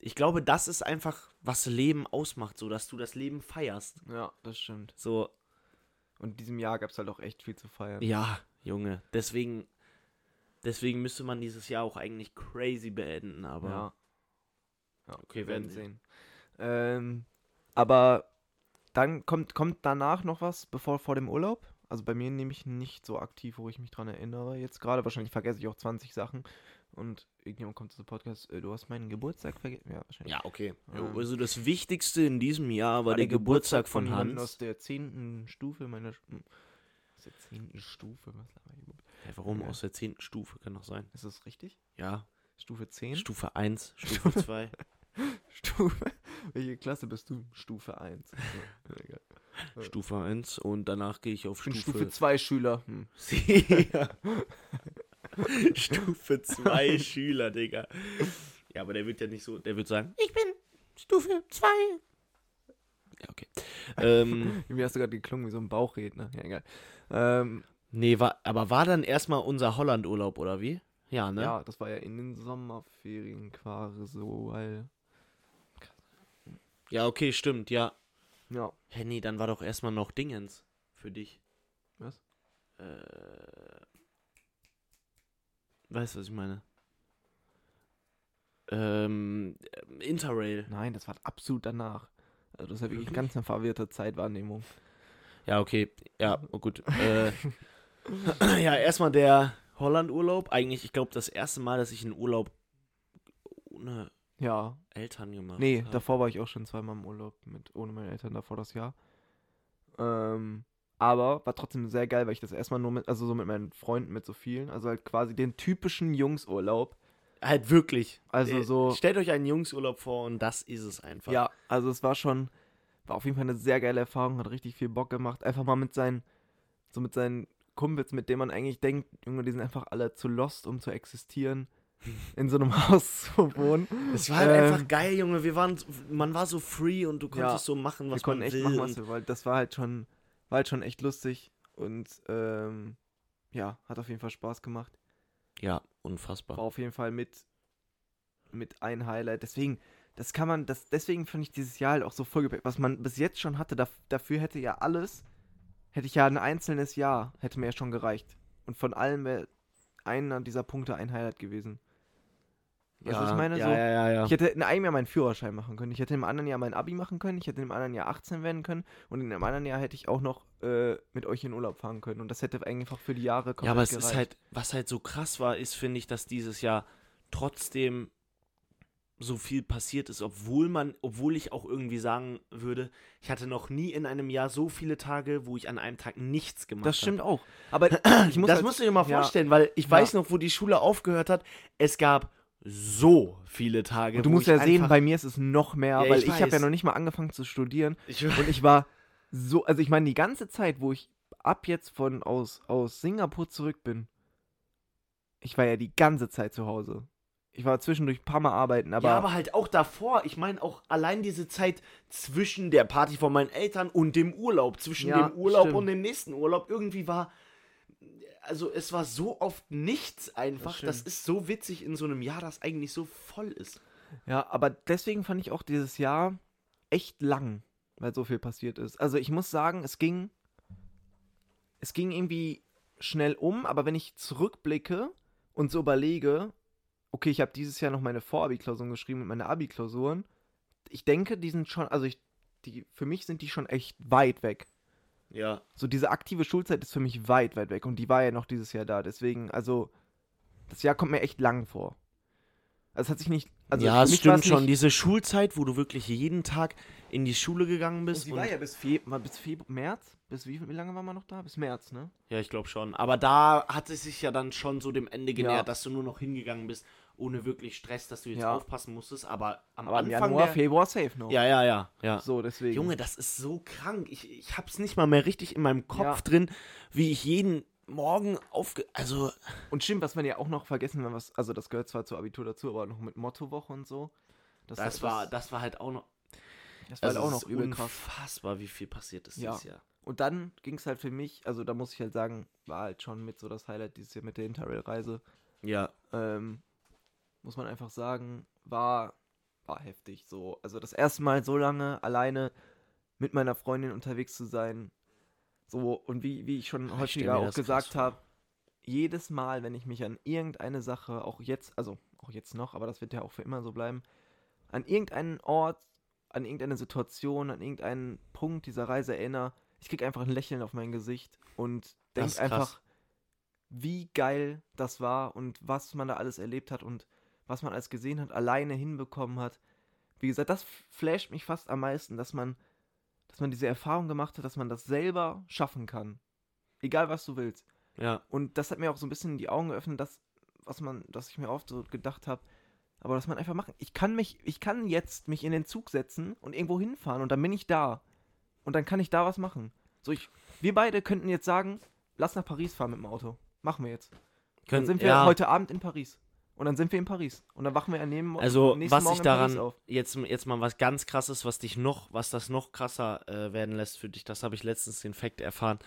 Speaker 1: Ich glaube, das ist einfach, was Leben ausmacht, so dass du das Leben feierst.
Speaker 2: Ja, das stimmt.
Speaker 1: So.
Speaker 2: Und in diesem Jahr gab es halt auch echt viel zu feiern.
Speaker 1: Ja, Junge. Deswegen, deswegen müsste man dieses Jahr auch eigentlich crazy beenden, aber. Ja.
Speaker 2: ja okay, wir werden sehen. Ähm, aber dann kommt, kommt danach noch was, bevor vor dem Urlaub? also bei mir nehme ich nicht so aktiv, wo ich mich dran erinnere. Jetzt gerade wahrscheinlich vergesse ich auch 20 Sachen und irgendjemand kommt zu dem Podcast, äh, du hast meinen Geburtstag vergessen.
Speaker 1: Ja, wahrscheinlich. Ja, okay. Ähm, also das Wichtigste in diesem Jahr war, war der, der, Geburtstag, Geburtstag von, von Hans. Aus
Speaker 2: der 10. Stufe meiner.
Speaker 1: Hm, aus der 10. Stufe? Was hey, warum? Ja. Aus der 10. Stufe kann doch sein. Ist das richtig?
Speaker 2: Ja. Stufe 10?
Speaker 1: Stufe 1,
Speaker 2: *laughs* Stufe 2. Stufe. Welche Klasse bist du? Stufe 1. So, *laughs*
Speaker 1: Stufe 1 und danach gehe ich auf ich Stufe, Stufe 2 Schüler. Hm. *laughs* *laughs* Stufe 2 Schüler, Digga. Ja, aber der wird ja nicht so, der wird sagen, ich bin Stufe 2.
Speaker 2: Ja, okay. Ähm, *laughs* Mir hast du gerade geklungen wie so ein Bauchredner. Ja, egal.
Speaker 1: Ähm, nee, war, aber war dann erstmal unser Hollandurlaub oder wie?
Speaker 2: Ja, ne? Ja, das war ja in den Sommerferien quasi so, weil.
Speaker 1: Ja, okay, stimmt, ja.
Speaker 2: Ja.
Speaker 1: Hä, nee, dann war doch erstmal noch Dingens für dich.
Speaker 2: Was? Äh.
Speaker 1: Weißt du, was ich meine? Ähm, äh, Interrail.
Speaker 2: Nein, das war absolut danach. Also das war wirklich ganz eine verwirrte Zeitwahrnehmung.
Speaker 1: Ja, okay. Ja, oh gut. äh, *laughs* ja, erstmal der Holland-Urlaub. Eigentlich, ich glaube, das erste Mal, dass ich einen Urlaub ohne ja. Eltern gemacht
Speaker 2: Nee, habe. davor war ich auch schon zweimal im Urlaub mit ohne meine Eltern davor das Jahr. Ähm, aber war trotzdem sehr geil, weil ich das erstmal nur mit, also so mit meinen Freunden, mit so vielen, also halt quasi den typischen Jungsurlaub.
Speaker 1: Halt wirklich.
Speaker 2: Also äh, so.
Speaker 1: Stellt euch einen Jungsurlaub vor und das ist es einfach.
Speaker 2: Ja, also es war schon, war auf jeden Fall eine sehr geile Erfahrung, hat richtig viel Bock gemacht. Einfach mal mit seinen, so mit seinen Kumpels, mit denen man eigentlich denkt, Junge, die sind einfach alle zu lost, um zu existieren. *laughs* in so einem *laughs* Haus zu wohnen.
Speaker 1: Es war halt ähm, einfach geil, Junge. Wir waren, man war so free und du konntest ja, so machen, was wir konnten man echt will. Machen, was wir
Speaker 2: wollten. Das war halt schon, war halt schon echt lustig und ähm, ja, hat auf jeden Fall Spaß gemacht.
Speaker 1: Ja, unfassbar.
Speaker 2: War auf jeden Fall mit mit ein Highlight. Deswegen, das kann man, das deswegen finde ich dieses Jahr halt auch so vollgepackt. Was man bis jetzt schon hatte, da, dafür hätte ja alles, hätte ich ja ein einzelnes Jahr, hätte mir ja schon gereicht. Und von allem wäre einer dieser Punkte ein Highlight gewesen. Weißt ja, ich meine? Ja, so, ja, ja, Ich hätte in einem Jahr meinen Führerschein machen können. Ich hätte im anderen Jahr mein Abi machen können. Ich hätte im anderen Jahr 18 werden können. Und in dem anderen Jahr hätte ich auch noch äh, mit euch in Urlaub fahren können. Und das hätte einfach für die Jahre
Speaker 1: komplett Ja, aber es gereicht. ist halt, was halt so krass war, ist, finde ich, dass dieses Jahr trotzdem so viel passiert ist, obwohl man, obwohl ich auch irgendwie sagen würde, ich hatte noch nie in einem Jahr so viele Tage, wo ich an einem Tag nichts gemacht habe. Das
Speaker 2: stimmt hab. auch. Aber ich *clears throat* muss
Speaker 1: das halt, musst du dir mal vorstellen, ja, weil ich ja. weiß noch, wo die Schule aufgehört hat. Es gab so viele Tage.
Speaker 2: Und du musst ja sehen, bei mir ist es noch mehr, ja, weil ich, ich habe ja noch nicht mal angefangen zu studieren. Ich und ich war so, also ich meine, die ganze Zeit, wo ich ab jetzt von aus, aus Singapur zurück bin, ich war ja die ganze Zeit zu Hause. Ich war zwischendurch ein paar Mal arbeiten, aber. Ja,
Speaker 1: aber halt auch davor. Ich meine, auch allein diese Zeit zwischen der Party von meinen Eltern und dem Urlaub, zwischen ja, dem Urlaub stimmt. und dem nächsten Urlaub, irgendwie war also es war so oft nichts einfach. Das, das, ist so witzig in so einem Jahr, das eigentlich so voll ist.
Speaker 2: Ja, aber deswegen fand ich auch dieses Jahr echt lang, weil so viel passiert ist. Also ich muss sagen, es ging, es ging irgendwie schnell um, aber wenn ich zurückblicke und so überlege, okay, ich habe dieses Jahr noch meine Vorabiklausuren geschrieben und meine Abiklausuren, Ich denke, die sind schon, also ich, die, für mich sind die schon echt weit weg.
Speaker 1: Ja.
Speaker 2: So diese aktive Schulzeit ist für mich weit, weit weg und die war ja noch dieses Jahr da. Deswegen, also, das Jahr kommt mir echt lang vor. Also es hat sich nicht. Also
Speaker 1: ja, es stimmt schon. Diese Schulzeit, wo du wirklich jeden Tag in die Schule gegangen bist. Und sie
Speaker 2: und war ja bis, Fe bis Fe März. Bis wie, wie lange war man noch da? Bis März, ne?
Speaker 1: Ja, ich glaube schon. Aber da hat es sich ja dann schon so dem Ende genähert, ja. dass du nur noch hingegangen bist, ohne wirklich Stress, dass du jetzt ja. aufpassen musstest. Aber
Speaker 2: am
Speaker 1: Aber
Speaker 2: Anfang. Januar, der...
Speaker 1: Februar safe
Speaker 2: noch. Ja, ja, ja, ja.
Speaker 1: So, deswegen. Junge, das ist so krank. Ich, ich es nicht mal mehr richtig in meinem Kopf ja. drin, wie ich jeden morgen aufge. Also.
Speaker 2: Und stimmt, was man ja auch noch vergessen, wenn was, also das gehört zwar zu Abitur dazu, aber noch mit Mottowoche und so.
Speaker 1: Das, das war, das, das, war halt auch noch. Das
Speaker 2: war also halt auch noch übel Unfassbar,
Speaker 1: wie viel passiert ist ja.
Speaker 2: dieses Jahr. Und dann ging es halt für mich, also da muss ich halt sagen, war halt schon mit so das Highlight dieses Jahr mit der Interrail-Reise.
Speaker 1: Ja.
Speaker 2: Ähm, muss man einfach sagen, war, war heftig so. Also das erste Mal so lange alleine mit meiner Freundin unterwegs zu sein, so, und wie, wie ich schon ah, ich häufiger auch gesagt habe, jedes Mal, wenn ich mich an irgendeine Sache, auch jetzt, also auch jetzt noch, aber das wird ja auch für immer so bleiben, an irgendeinen Ort, an irgendeine Situation, an irgendeinen Punkt dieser Reise erinnere, ich kriege einfach ein Lächeln auf mein Gesicht und denke einfach, wie geil das war und was man da alles erlebt hat und was man alles gesehen hat, alleine hinbekommen hat. Wie gesagt, das flasht mich fast am meisten, dass man dass man diese Erfahrung gemacht hat, dass man das selber schaffen kann. Egal was du willst.
Speaker 1: Ja.
Speaker 2: Und das hat mir auch so ein bisschen die Augen geöffnet, dass, was man, dass ich mir oft so gedacht habe, aber dass man einfach machen. Ich kann mich, ich kann jetzt mich in den Zug setzen und irgendwo hinfahren und dann bin ich da. Und dann kann ich da was machen. So, ich, wir beide könnten jetzt sagen, lass nach Paris fahren mit dem Auto. Machen wir jetzt. Können, dann sind wir ja. heute Abend in Paris. Und dann sind wir in Paris. Und dann wachen wir an dem
Speaker 1: Also, was ich daran jetzt, jetzt mal was ganz krasses, was dich noch, was das noch krasser äh, werden lässt für dich, das habe ich letztens den Fakt erfahren.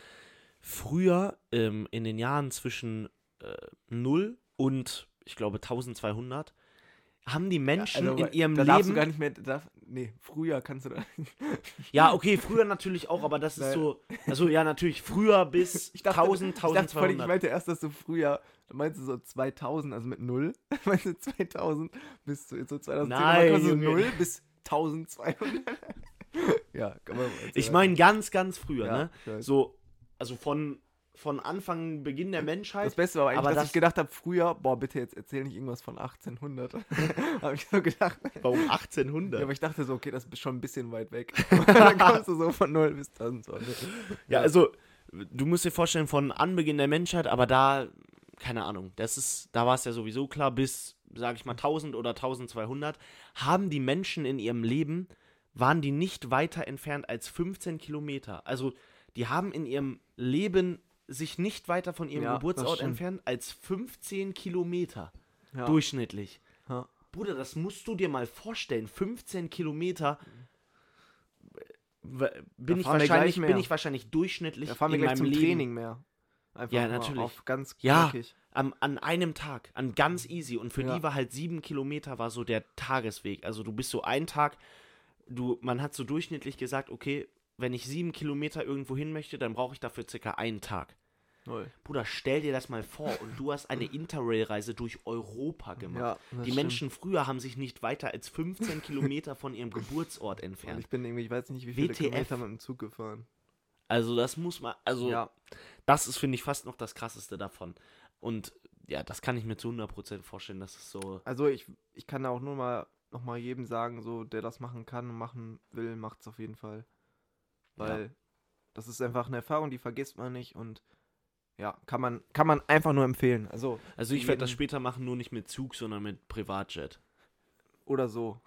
Speaker 1: Früher, ähm, in den Jahren zwischen äh, 0 und ich glaube 1200, haben die Menschen ja, also, in ihrem da Leben. du
Speaker 2: gar
Speaker 1: nicht mehr,
Speaker 2: darf, nee, früher kannst du da. *laughs*
Speaker 1: ja, okay, früher natürlich auch, aber das ist Nein. so. Also, ja, natürlich früher bis *laughs* ich dachte, 1000, 1200. Ich, dachte, ich
Speaker 2: meinte erst, dass du früher. Meinst du so 2000, also mit 0? Meinst du 2000 bis zu so 2010? Also Nein, also 0 bis 1200? *laughs*
Speaker 1: ja, kann man Ich meine ganz, ganz früher, ja, ne? So, also von von Anfang, Beginn der Menschheit.
Speaker 2: Das Beste war eigentlich, aber dass das ich gedacht habe, früher, boah, bitte jetzt erzähl nicht irgendwas von 1800. *laughs* habe ich so gedacht.
Speaker 1: Warum 1800? Ja,
Speaker 2: aber ich dachte so, okay, das ist schon ein bisschen weit weg. *laughs* *laughs* dann kommst du so von 0 bis 1000.
Speaker 1: Ja, also, du musst dir vorstellen, von Anbeginn der Menschheit, aber da, keine Ahnung, das ist, da war es ja sowieso klar, bis, sag ich mal, 1000 oder 1200, haben die Menschen in ihrem Leben, waren die nicht weiter entfernt als 15 Kilometer. Also, die haben in ihrem Leben sich nicht weiter von ihrem ja, Geburtsort entfernen als 15 Kilometer ja. durchschnittlich. Ja. Bruder, das musst du dir mal vorstellen. 15 Kilometer äh, bin, ich wahrscheinlich, bin ich wahrscheinlich durchschnittlich da fahren wir in meinem zum Leben. Training mehr. Einfach ja, natürlich. Auf ganz ja, am, an einem Tag, an ganz easy. Und für die war halt sieben Kilometer war so der Tagesweg. Also du bist so ein Tag, du, man hat so durchschnittlich gesagt, okay, wenn ich sieben Kilometer irgendwo hin möchte, dann brauche ich dafür circa einen Tag. Null. Bruder, stell dir das mal vor und du hast eine *laughs* Interrail-Reise durch Europa gemacht. Ja, die stimmt. Menschen früher haben sich nicht weiter als 15 Kilometer von ihrem Geburtsort entfernt. Und
Speaker 2: ich bin irgendwie, ich weiß nicht, wie viele WTF. Kilometer mit dem
Speaker 1: Zug gefahren. Also das muss man, also ja. das ist, finde ich, fast noch das Krasseste davon. Und ja, das kann ich mir zu 100% vorstellen, dass es so...
Speaker 2: Also ich, ich kann auch nur mal, noch mal jedem sagen, so, der das machen kann und machen will, macht es auf jeden Fall. Weil ja. das ist einfach eine Erfahrung, die vergisst man nicht und ja, kann man, kann man einfach nur empfehlen. Also,
Speaker 1: also ich werde das später machen, nur nicht mit Zug, sondern mit Privatjet.
Speaker 2: Oder so.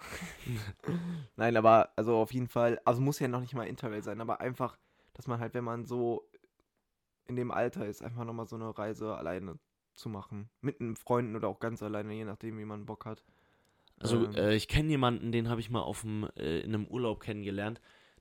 Speaker 2: *laughs* Nein, aber also auf jeden Fall, also muss ja noch nicht mal Interrail sein, aber einfach, dass man halt, wenn man so in dem Alter ist, einfach nochmal so eine Reise alleine zu machen. Mit einem Freunden oder auch ganz alleine, je nachdem, wie man Bock hat.
Speaker 1: Also ähm, äh, ich kenne jemanden, den habe ich mal auf dem, äh, in einem Urlaub kennengelernt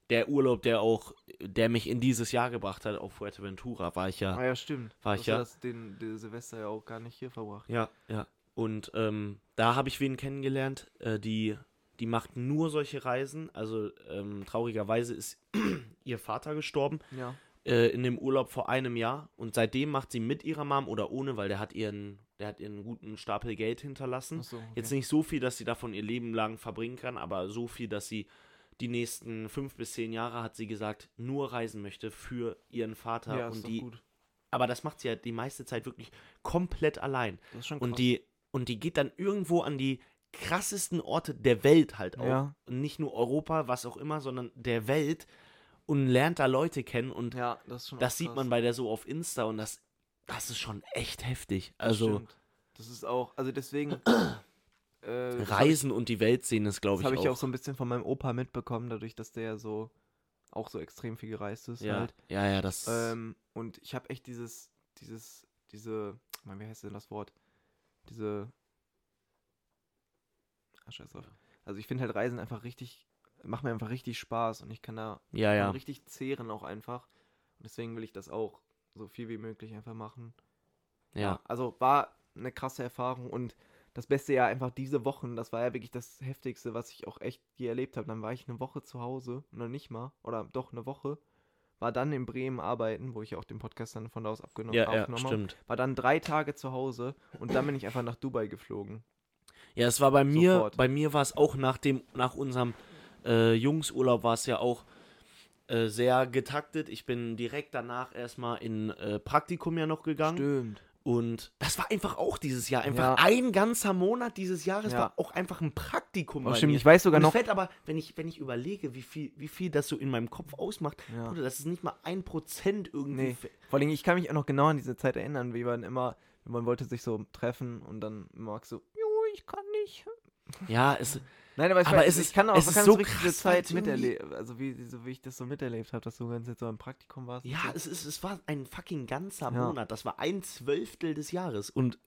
Speaker 1: der Urlaub, der auch, der mich in dieses Jahr gebracht hat auf Fuerteventura, war ich ja.
Speaker 2: Ah ja, stimmt. War ich ja. Hast den, den Silvester ja auch gar nicht hier verbracht.
Speaker 1: Ja, ja. Und ähm, da habe ich wen kennengelernt, äh, die, die macht nur solche Reisen. Also ähm, traurigerweise ist *clears throat* ihr Vater gestorben.
Speaker 2: Ja.
Speaker 1: Äh, in dem Urlaub vor einem Jahr. Und seitdem macht sie mit ihrer Mom oder ohne, weil der hat ihren, der hat ihren guten Stapel Geld hinterlassen. Ach So, okay. Jetzt nicht so viel, dass sie davon ihr Leben lang verbringen kann, aber so viel, dass sie die nächsten fünf bis zehn Jahre, hat sie gesagt, nur reisen möchte für ihren Vater. Ja, und die, gut. Aber das macht sie ja die meiste Zeit wirklich komplett allein. Das ist schon krass. Und die, und die geht dann irgendwo an die krassesten Orte der Welt halt auch. Ja. Und nicht nur Europa, was auch immer, sondern der Welt und lernt da Leute kennen. Und ja, das, das sieht man bei der so auf Insta und das, das ist schon echt heftig. Also. Das,
Speaker 2: das ist auch, also deswegen *clears throat*
Speaker 1: Äh, Reisen ich, und die Welt sehen ist, glaube ich,
Speaker 2: Das habe ich auch so ein bisschen von meinem Opa mitbekommen, dadurch, dass der ja so auch so extrem viel gereist ist.
Speaker 1: Ja, halt. ja, ja, das.
Speaker 2: Ähm, und ich habe echt dieses, dieses, diese, wie heißt denn das Wort? Diese. Ah, scheiß drauf. Also ich finde halt Reisen einfach richtig, macht mir einfach richtig Spaß und ich kann da ja, ja. richtig zehren auch einfach. Und deswegen will ich das auch so viel wie möglich einfach machen. Ja. ja also war eine krasse Erfahrung und das beste Jahr einfach diese Wochen. Das war ja wirklich das heftigste, was ich auch echt je erlebt habe. Dann war ich eine Woche zu Hause, noch nicht mal, oder doch eine Woche. War dann in Bremen arbeiten, wo ich ja auch den Podcast dann von da aus abgenommen ja, ja, stimmt. War dann drei Tage zu Hause und dann bin ich einfach nach Dubai geflogen.
Speaker 1: Ja, es war bei mir, Sofort. bei mir war es auch nach dem, nach unserem äh, Jungsurlaub war es ja auch äh, sehr getaktet. Ich bin direkt danach erstmal in äh, Praktikum ja noch gegangen. Stimmt. Und das war einfach auch dieses Jahr. Einfach ja. ein ganzer Monat dieses Jahres ja. war auch einfach ein Praktikum.
Speaker 2: Oh, stimmt,
Speaker 1: ich weiß sogar noch. Fällt aber, wenn ich, wenn ich überlege, wie viel, wie viel das so in meinem Kopf ausmacht, ja. Bruder, das ist nicht mal ein Prozent irgendwie. Nee.
Speaker 2: Vor allem, ich kann mich auch noch genau an diese Zeit erinnern, wie man immer, wenn man wollte sich so treffen und dann Marc so, jo, ich kann nicht.
Speaker 1: Ja, es, Nein, aber ich, aber weiß, es also ich ist, kann auch es ganz
Speaker 2: so richtig Zeit miterleben, also wie, so wie ich das so miterlebt habe, dass du ganz so im Praktikum warst.
Speaker 1: Ja, so. es, ist, es war ein fucking ganzer ja. Monat. Das war ein Zwölftel des Jahres und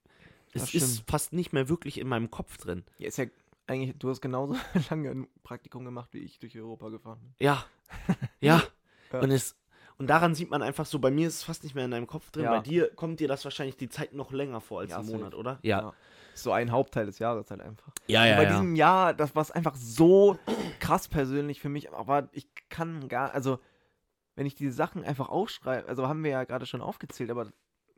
Speaker 1: es ist fast nicht mehr wirklich in meinem Kopf drin.
Speaker 2: Ja,
Speaker 1: ist
Speaker 2: ja eigentlich, du hast genauso *laughs* lange ein Praktikum gemacht, wie ich durch Europa gefahren bin.
Speaker 1: Ja. ja. *laughs* ja. Und es, und daran sieht man einfach so, bei mir ist es fast nicht mehr in deinem Kopf drin. Ja. Bei dir kommt dir das wahrscheinlich die Zeit noch länger vor als ja, ein Monat, oder?
Speaker 2: Ja.
Speaker 1: ja.
Speaker 2: So ein Hauptteil des Jahres halt einfach.
Speaker 1: Ja, ja. Und
Speaker 2: bei
Speaker 1: diesem
Speaker 2: Jahr, das war es einfach so *clears throat* krass persönlich für mich, aber ich kann gar, also wenn ich diese Sachen einfach aufschreibe, also haben wir ja gerade schon aufgezählt, aber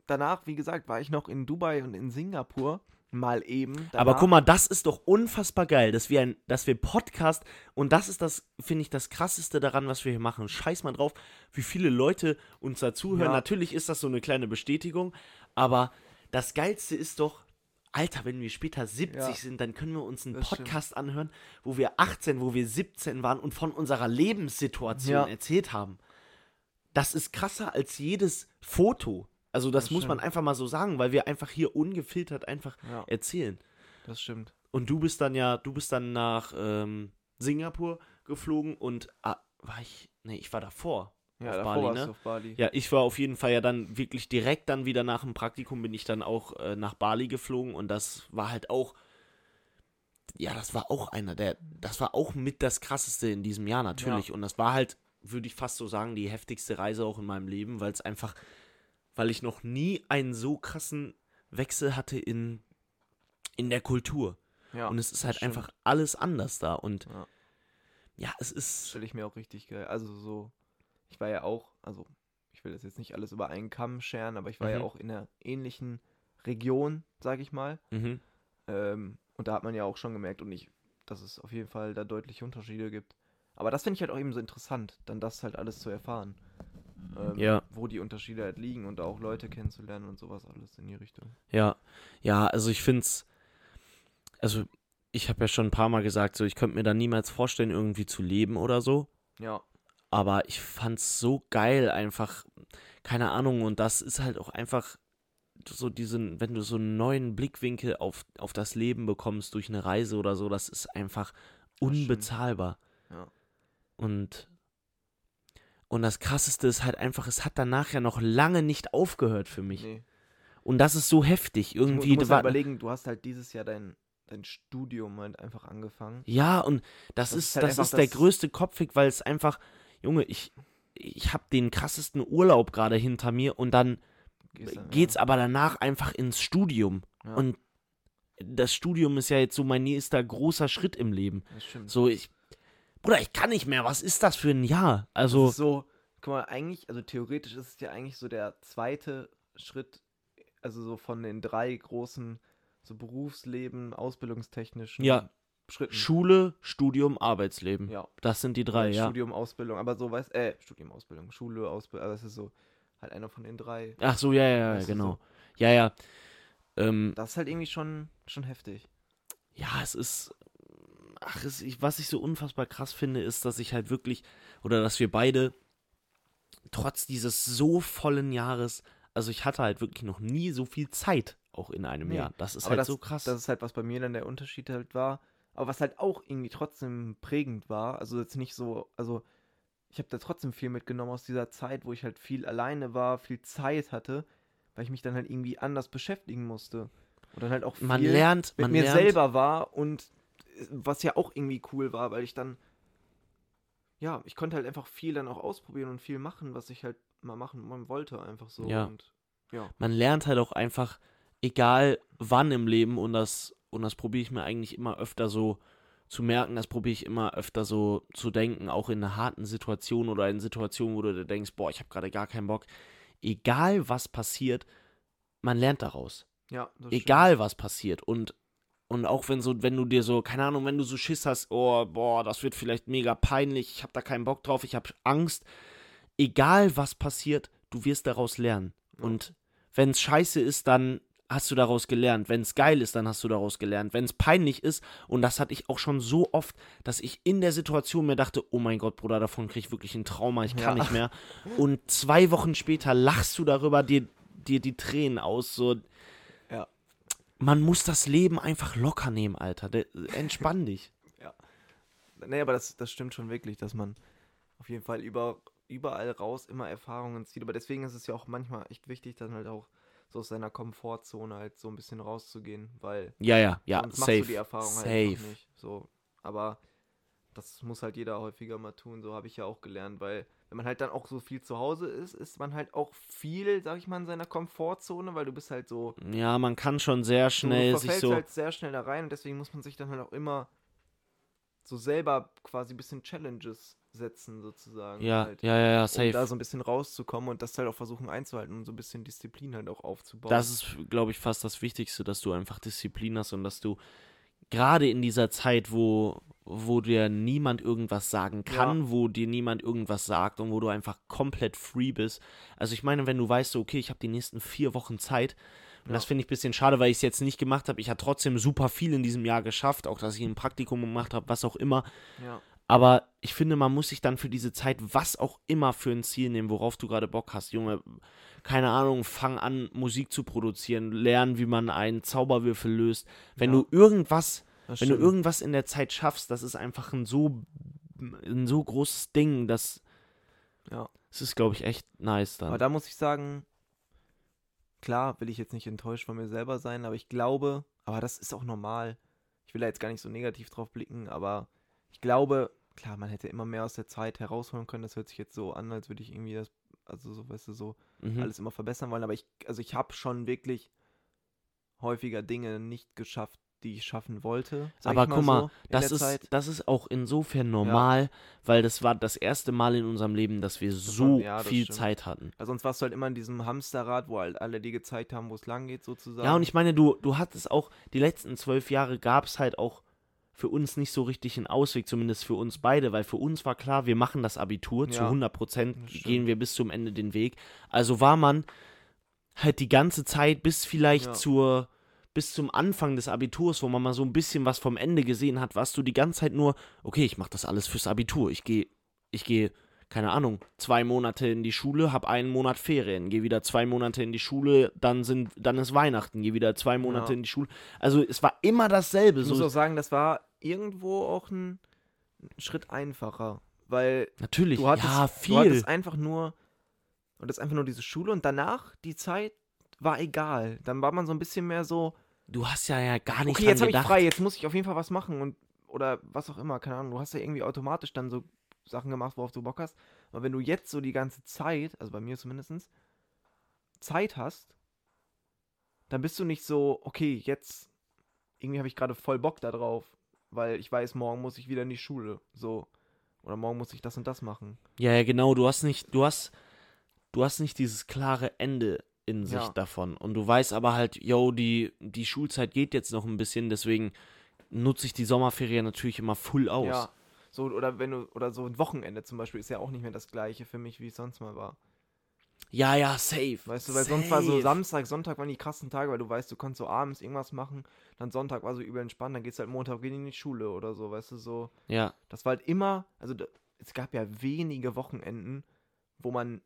Speaker 2: danach, wie gesagt, war ich noch in Dubai und in Singapur mal eben. Danach.
Speaker 1: Aber guck mal, das ist doch unfassbar geil, dass wir ein, dass wir Podcast und das ist das, finde ich, das krasseste daran, was wir hier machen. Scheiß mal drauf, wie viele Leute uns da zuhören. Ja. Natürlich ist das so eine kleine Bestätigung, aber das Geilste ist doch, Alter, wenn wir später 70 ja. sind, dann können wir uns einen das Podcast stimmt. anhören, wo wir 18, wo wir 17 waren und von unserer Lebenssituation ja. erzählt haben. Das ist krasser als jedes Foto. Also das, das muss stimmt. man einfach mal so sagen, weil wir einfach hier ungefiltert einfach ja. erzählen.
Speaker 2: Das stimmt.
Speaker 1: Und du bist dann ja, du bist dann nach ähm, Singapur geflogen und ah, war ich, nee, ich war davor. Ja, auf, davor Bali, ne? auf Bali. Ja, ich war auf jeden Fall ja dann wirklich direkt dann wieder nach dem Praktikum bin ich dann auch äh, nach Bali geflogen und das war halt auch, ja, das war auch einer der, das war auch mit das krasseste in diesem Jahr natürlich ja. und das war halt, würde ich fast so sagen, die heftigste Reise auch in meinem Leben, weil es einfach weil ich noch nie einen so krassen Wechsel hatte in, in der Kultur. Ja, und es ist halt stimmt. einfach alles anders da. Und ja, ja es ist.
Speaker 2: Stelle ich mir auch richtig geil. Also so, ich war ja auch, also ich will das jetzt nicht alles über einen Kamm scheren, aber ich war mhm. ja auch in einer ähnlichen Region, sage ich mal. Mhm. Ähm, und da hat man ja auch schon gemerkt, und ich, dass es auf jeden Fall da deutliche Unterschiede gibt. Aber das finde ich halt auch eben so interessant, dann das halt alles zu erfahren
Speaker 1: ähm, ja.
Speaker 2: wo die Unterschiede halt liegen und auch Leute kennenzulernen und sowas alles in die Richtung.
Speaker 1: Ja, ja, also ich finde es, also ich habe ja schon ein paar Mal gesagt, so ich könnte mir da niemals vorstellen, irgendwie zu leben oder so.
Speaker 2: Ja.
Speaker 1: Aber ich fand es so geil, einfach, keine Ahnung, und das ist halt auch einfach so diesen, wenn du so einen neuen Blickwinkel auf, auf das Leben bekommst durch eine Reise oder so, das ist einfach unbezahlbar. Ja. Und und das Krasseste ist halt einfach, es hat danach ja noch lange nicht aufgehört für mich. Nee. Und das ist so heftig. Irgendwie,
Speaker 2: du musst halt überlegen, du hast halt dieses Jahr dein, dein Studium halt einfach angefangen.
Speaker 1: Ja, und das, das ist, halt das ist der größte Kopfweg, weil es einfach, Junge, ich, ich habe den krassesten Urlaub gerade hinter mir und dann geht es ja. aber danach einfach ins Studium. Ja. Und das Studium ist ja jetzt so mein nächster großer Schritt im Leben. So, ich Bruder, ich kann nicht mehr, was ist das für ein Jahr? Also.
Speaker 2: so, guck mal, eigentlich, also theoretisch ist es ja eigentlich so der zweite Schritt, also so von den drei großen, so Berufsleben, ausbildungstechnischen
Speaker 1: ja. Schritten. Schule, Studium, Arbeitsleben. Ja. Das sind die drei, ja.
Speaker 2: Studium, Ausbildung, aber so weiß, äh, Studium, Ausbildung, Schule, Ausbildung, aber also das ist so halt einer von den drei.
Speaker 1: Ach so, ja, ja, ja genau. So. Ja, ja. Ähm,
Speaker 2: das ist halt irgendwie schon, schon heftig.
Speaker 1: Ja, es ist ach, es, ich, was ich so unfassbar krass finde, ist, dass ich halt wirklich, oder dass wir beide, trotz dieses so vollen Jahres, also ich hatte halt wirklich noch nie so viel Zeit auch in einem nee, Jahr. Das ist halt
Speaker 2: das,
Speaker 1: so krass.
Speaker 2: Das ist halt, was bei mir dann der Unterschied halt war. Aber was halt auch irgendwie trotzdem prägend war. Also jetzt nicht so, also ich habe da trotzdem viel mitgenommen aus dieser Zeit, wo ich halt viel alleine war, viel Zeit hatte, weil ich mich dann halt irgendwie anders beschäftigen musste.
Speaker 1: Und dann halt auch
Speaker 2: viel man lernt, mit man mir lernt. selber war und was ja auch irgendwie cool war, weil ich dann, ja, ich konnte halt einfach viel dann auch ausprobieren und viel machen, was ich halt mal machen wollte, einfach so.
Speaker 1: Ja. Und, ja. Man lernt halt auch einfach, egal wann im Leben, und das, und das probiere ich mir eigentlich immer öfter so zu merken, das probiere ich immer öfter so zu denken, auch in einer harten Situation oder in Situationen, wo du dir denkst, boah, ich habe gerade gar keinen Bock. Egal was passiert, man lernt daraus.
Speaker 2: Ja,
Speaker 1: egal stimmt. was passiert. Und und auch wenn so, wenn du dir so, keine Ahnung, wenn du so Schiss hast, oh, boah, das wird vielleicht mega peinlich, ich habe da keinen Bock drauf, ich habe Angst. Egal was passiert, du wirst daraus lernen. Und wenn es scheiße ist, dann hast du daraus gelernt. Wenn es geil ist, dann hast du daraus gelernt. Wenn es peinlich ist, und das hatte ich auch schon so oft, dass ich in der Situation mir dachte, oh mein Gott, Bruder, davon kriege ich wirklich ein Trauma, ich kann ja. nicht mehr. Und zwei Wochen später lachst du darüber, dir, dir die Tränen aus, so man muss das Leben einfach locker nehmen, Alter. Entspann dich.
Speaker 2: *laughs* ja. Naja, aber das, das stimmt schon wirklich, dass man auf jeden Fall über, überall raus immer Erfahrungen zieht. Aber deswegen ist es ja auch manchmal echt wichtig, dann halt auch so aus seiner Komfortzone halt so ein bisschen rauszugehen, weil
Speaker 1: ja, ja, ja, sonst safe, machst du die Erfahrung
Speaker 2: halt safe. halt nicht. So, aber das muss halt jeder häufiger mal tun, so habe ich ja auch gelernt, weil wenn man halt dann auch so viel zu Hause ist, ist man halt auch viel, sag ich mal, in seiner Komfortzone, weil du bist halt so.
Speaker 1: Ja, man kann schon sehr schnell du sich so.
Speaker 2: halt sehr schnell da rein und deswegen muss man sich dann halt auch immer so selber quasi ein bisschen Challenges setzen, sozusagen.
Speaker 1: Ja,
Speaker 2: halt,
Speaker 1: ja, ja, ja,
Speaker 2: safe. Um da so ein bisschen rauszukommen und das halt auch versuchen einzuhalten und so ein bisschen Disziplin halt auch aufzubauen.
Speaker 1: Das ist, glaube ich, fast das Wichtigste, dass du einfach Disziplin hast und dass du gerade in dieser Zeit, wo, wo dir niemand irgendwas sagen kann, ja. wo dir niemand irgendwas sagt und wo du einfach komplett free bist. Also ich meine, wenn du weißt, so, okay, ich habe die nächsten vier Wochen Zeit, und ja. das finde ich ein bisschen schade, weil ich es jetzt nicht gemacht habe. Ich habe trotzdem super viel in diesem Jahr geschafft, auch dass ich ein Praktikum gemacht habe, was auch immer. Ja. Aber ich finde, man muss sich dann für diese Zeit, was auch immer für ein Ziel nehmen, worauf du gerade Bock hast. Junge, keine Ahnung, fang an, Musik zu produzieren, lernen, wie man einen Zauberwürfel löst. Wenn ja. du irgendwas, wenn du irgendwas in der Zeit schaffst, das ist einfach ein so, ein so großes Ding, dass ja. Es ist, glaube ich, echt nice dann.
Speaker 2: Aber da muss ich sagen, klar will ich jetzt nicht enttäuscht von mir selber sein, aber ich glaube, aber das ist auch normal. Ich will da jetzt gar nicht so negativ drauf blicken, aber ich glaube, klar, man hätte immer mehr aus der Zeit herausholen können. Das hört sich jetzt so an, als würde ich irgendwie das also so, weißt du, so mhm. alles immer verbessern wollen. Aber ich, also ich habe schon wirklich häufiger Dinge nicht geschafft, die ich schaffen wollte.
Speaker 1: Aber
Speaker 2: mal guck
Speaker 1: mal, so, das, ist, das ist auch insofern normal, ja. weil das war das erste Mal in unserem Leben, dass wir so ja, viel stimmt. Zeit hatten.
Speaker 2: Also sonst warst du halt immer in diesem Hamsterrad, wo halt alle die gezeigt haben, wo es lang geht sozusagen.
Speaker 1: Ja, und ich meine, du, du hattest auch, die letzten zwölf Jahre gab es halt auch für uns nicht so richtig ein Ausweg, zumindest für uns beide, weil für uns war klar, wir machen das Abitur, ja, zu 100 Prozent gehen wir bis zum Ende den Weg. Also war man halt die ganze Zeit bis vielleicht ja. zur bis zum Anfang des Abiturs, wo man mal so ein bisschen was vom Ende gesehen hat, warst du die ganze Zeit nur, okay, ich mache das alles fürs Abitur. Ich gehe ich gehe keine Ahnung, zwei Monate in die Schule, hab einen Monat Ferien, geh wieder zwei Monate in die Schule, dann sind, dann ist Weihnachten, geh wieder zwei Monate ja. in die Schule. Also es war immer dasselbe.
Speaker 2: Ich so. muss auch sagen, das war irgendwo auch ein, Schritt einfacher. Weil
Speaker 1: Natürlich, du hattest, ja,
Speaker 2: viel. du hattest einfach nur, und das einfach nur diese Schule und danach die Zeit war egal. Dann war man so ein bisschen mehr so.
Speaker 1: Du hast ja, ja gar nicht
Speaker 2: okay, jetzt habe ich frei, jetzt muss ich auf jeden Fall was machen und oder was auch immer, keine Ahnung. Du hast ja irgendwie automatisch dann so Sachen gemacht, worauf du Bock hast. Aber wenn du jetzt so die ganze Zeit, also bei mir zumindest, Zeit hast, dann bist du nicht so, okay, jetzt irgendwie habe ich gerade voll Bock da drauf, weil ich weiß, morgen muss ich wieder in die Schule, so oder morgen muss ich das und das machen.
Speaker 1: Ja, ja, genau, du hast nicht du hast du hast nicht dieses klare Ende in sich ja. davon und du weißt aber halt, yo, die die Schulzeit geht jetzt noch ein bisschen, deswegen nutze ich die Sommerferien natürlich immer full aus.
Speaker 2: Ja. So, oder wenn du, oder so ein Wochenende zum Beispiel ist ja auch nicht mehr das gleiche für mich, wie es sonst mal war.
Speaker 1: Ja, ja, safe.
Speaker 2: Weißt du, weil
Speaker 1: safe.
Speaker 2: sonst war so Samstag, Sonntag waren die krassen Tage, weil du weißt, du konntest so abends irgendwas machen, dann Sonntag war so übel entspannt, dann geht's halt Montag wieder in die Schule oder so, weißt du, so.
Speaker 1: Ja.
Speaker 2: Das war halt immer, also es gab ja wenige Wochenenden, wo man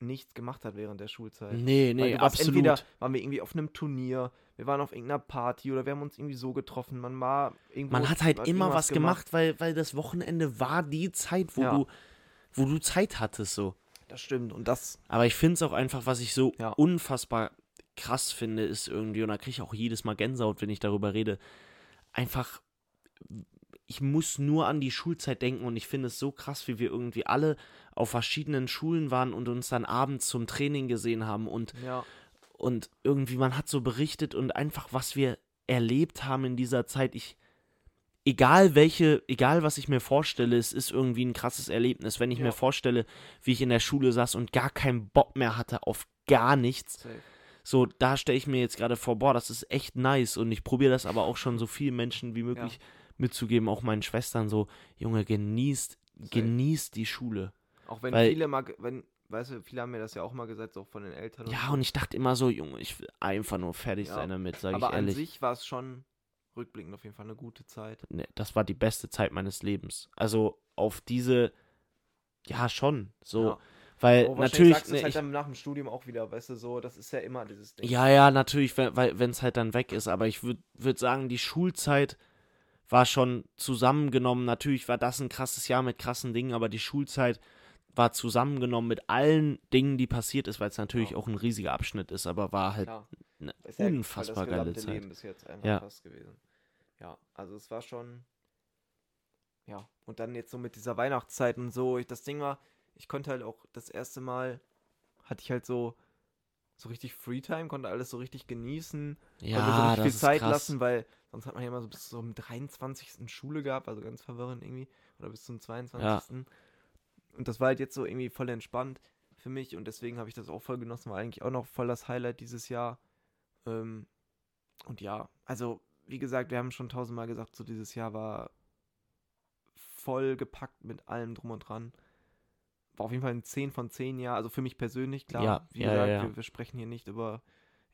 Speaker 2: nichts gemacht hat während der Schulzeit. Nee, nee, absolut. Entweder waren wir irgendwie auf einem Turnier, wir waren auf irgendeiner Party oder wir haben uns irgendwie so getroffen. Man war irgendwo.
Speaker 1: Man hat halt hat immer was gemacht, gemacht, weil, weil das Wochenende war die Zeit, wo, ja. du, wo du Zeit hattest, so.
Speaker 2: Das stimmt. Und das.
Speaker 1: Aber ich finde es auch einfach, was ich so ja. unfassbar krass finde, ist irgendwie, und da kriege ich auch jedes Mal Gänsehaut, wenn ich darüber rede, einfach. Ich muss nur an die Schulzeit denken und ich finde es so krass, wie wir irgendwie alle auf verschiedenen Schulen waren und uns dann abends zum Training gesehen haben und ja und irgendwie man hat so berichtet und einfach was wir erlebt haben in dieser Zeit. Ich egal welche, egal was ich mir vorstelle, es ist irgendwie ein krasses Erlebnis, wenn ich ja. mir vorstelle, wie ich in der Schule saß und gar keinen Bock mehr hatte auf gar nichts. Safe. So, da stelle ich mir jetzt gerade vor, boah, das ist echt nice und ich probiere das aber auch schon so vielen Menschen wie möglich ja. mitzugeben, auch meinen Schwestern so, Junge, genießt, Safe. genießt die Schule.
Speaker 2: Auch wenn Weil, viele mal, wenn weißt du, viele haben mir das ja auch mal gesagt, auch von den Eltern.
Speaker 1: ja, so. und ich dachte immer so, Junge, ich will einfach nur fertig ja. sein damit, sage ich ehrlich. Aber an sich
Speaker 2: war es schon rückblickend auf jeden Fall eine gute Zeit.
Speaker 1: Nee, das war die beste Zeit meines Lebens. Also auf diese, ja, schon, so. Ja. Weil oh, natürlich. Sagst ne, halt ich,
Speaker 2: dann nach dem Studium auch wieder, weißt du, so, das ist ja immer dieses
Speaker 1: Ding. Ja, ja, natürlich, wenn es halt dann weg ist. Aber ich würde würd sagen, die Schulzeit war schon zusammengenommen. Natürlich war das ein krasses Jahr mit krassen Dingen, aber die Schulzeit war zusammengenommen mit allen Dingen, die passiert ist, weil es natürlich ja. Genau. auch ein riesiger Abschnitt ist, aber war halt Klar. eine ja unfassbar geile Zeit. Leben bis jetzt einfach
Speaker 2: ja.
Speaker 1: fast
Speaker 2: gewesen. Ja, also es war schon. Ja, und dann jetzt so mit dieser Weihnachtszeit und so, ich, das Ding war, ich konnte halt auch das erste Mal, hatte ich halt so so richtig Freetime, konnte alles so richtig genießen, ja, konnte so richtig viel Zeit krass. lassen, weil sonst hat man ja immer so bis zum 23. Schule gehabt, also ganz verwirrend irgendwie, oder bis zum 22. Ja. Und das war halt jetzt so irgendwie voll entspannt für mich und deswegen habe ich das auch voll genossen, war eigentlich auch noch voll das Highlight dieses Jahr. Ähm, und ja, also wie gesagt, wir haben schon tausendmal gesagt, so dieses Jahr war voll gepackt mit allem drum und dran. War auf jeden Fall ein 10 von 10 Jahr, also für mich persönlich, klar. Ja, wie ja, gesagt, ja. Wir, wir, sprechen hier nicht über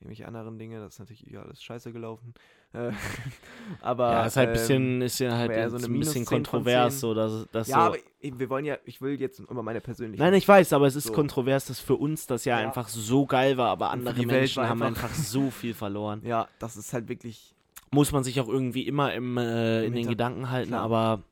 Speaker 2: irgendwelche anderen Dinge. Das ist natürlich ja, alles scheiße gelaufen. Äh, *laughs* aber. Ja, ist halt ein bisschen, ähm, ist ja halt so ein bisschen kontrovers. So, dass, dass ja, so aber wir wollen ja, ich will jetzt immer meine persönliche.
Speaker 1: Nein, ich weiß, aber es ist so. kontrovers, dass für uns das ja, ja, einfach so geil war, aber andere Menschen einfach haben einfach so viel verloren.
Speaker 2: *laughs* Ja, das ist halt wirklich.
Speaker 1: Muss man sich auch irgendwie immer im, äh, in den Gedanken halten, Klar. aber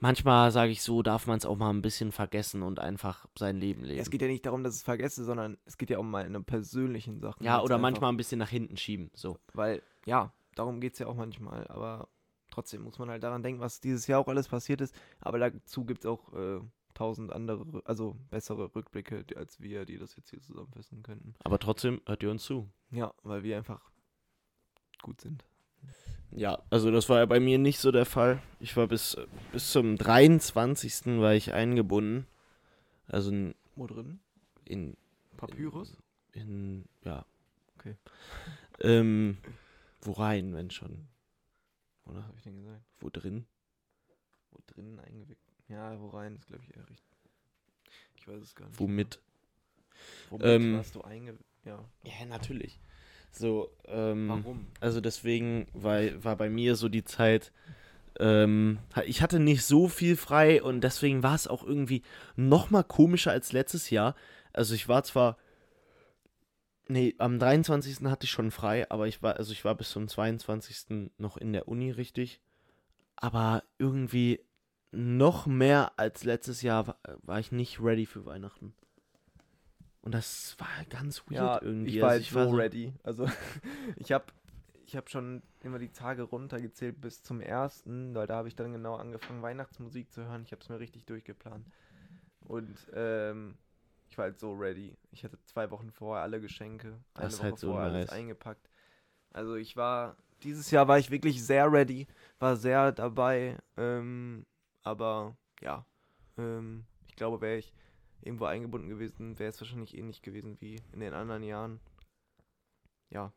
Speaker 1: manchmal sage ich so, darf man es auch mal ein bisschen vergessen und einfach sein Leben leben.
Speaker 2: Es geht ja nicht darum, dass es vergesse, sondern es geht ja um meine persönlichen Sachen.
Speaker 1: Ja, oder manchmal ein bisschen nach hinten schieben, so.
Speaker 2: Weil, ja, darum geht es ja auch manchmal, aber trotzdem muss man halt daran denken, was dieses Jahr auch alles passiert ist, aber dazu gibt es auch äh, tausend andere, also bessere Rückblicke als wir, die das jetzt hier zusammenfassen könnten.
Speaker 1: Aber trotzdem hört ihr uns zu.
Speaker 2: Ja, weil wir einfach gut sind.
Speaker 1: Ja, also das war ja bei mir nicht so der Fall. Ich war bis, bis zum 23. war ich eingebunden. Also in,
Speaker 2: Wo drin?
Speaker 1: In
Speaker 2: Papyrus?
Speaker 1: In, in ja. Okay. Ähm, wo rein, wenn schon? Oder? Was hab ich denn gesagt? Wo drin?
Speaker 2: Wo drin eingewickelt? Ja, wo rein ist, glaube ich, eher richtig.
Speaker 1: Ich weiß es gar nicht. Womit? Womit ähm, warst du eingewickelt? Ja. Ja, natürlich. So, ähm, Warum? Also deswegen weil, war bei mir so die Zeit, ähm, ich hatte nicht so viel frei und deswegen war es auch irgendwie noch mal komischer als letztes Jahr. Also ich war zwar, nee, am 23. hatte ich schon frei, aber ich war, also ich war bis zum 22. noch in der Uni richtig. Aber irgendwie noch mehr als letztes Jahr war, war ich nicht ready für Weihnachten. Und das war halt ganz weird ja, irgendwie. Ich
Speaker 2: also war, also ich
Speaker 1: so war
Speaker 2: so ready. Also *laughs* ich habe ich hab schon immer die Tage runtergezählt bis zum ersten, weil da habe ich dann genau angefangen, Weihnachtsmusik zu hören. Ich habe es mir richtig durchgeplant. Und ähm, ich war halt so ready. Ich hatte zwei Wochen vorher alle Geschenke, eine das Woche halt so vorher nice. alles eingepackt. Also ich war, dieses Jahr war ich wirklich sehr ready, war sehr dabei. Ähm, aber ja, ähm, ich glaube, wäre ich irgendwo eingebunden gewesen, wäre es wahrscheinlich ähnlich gewesen wie in den anderen Jahren. Ja,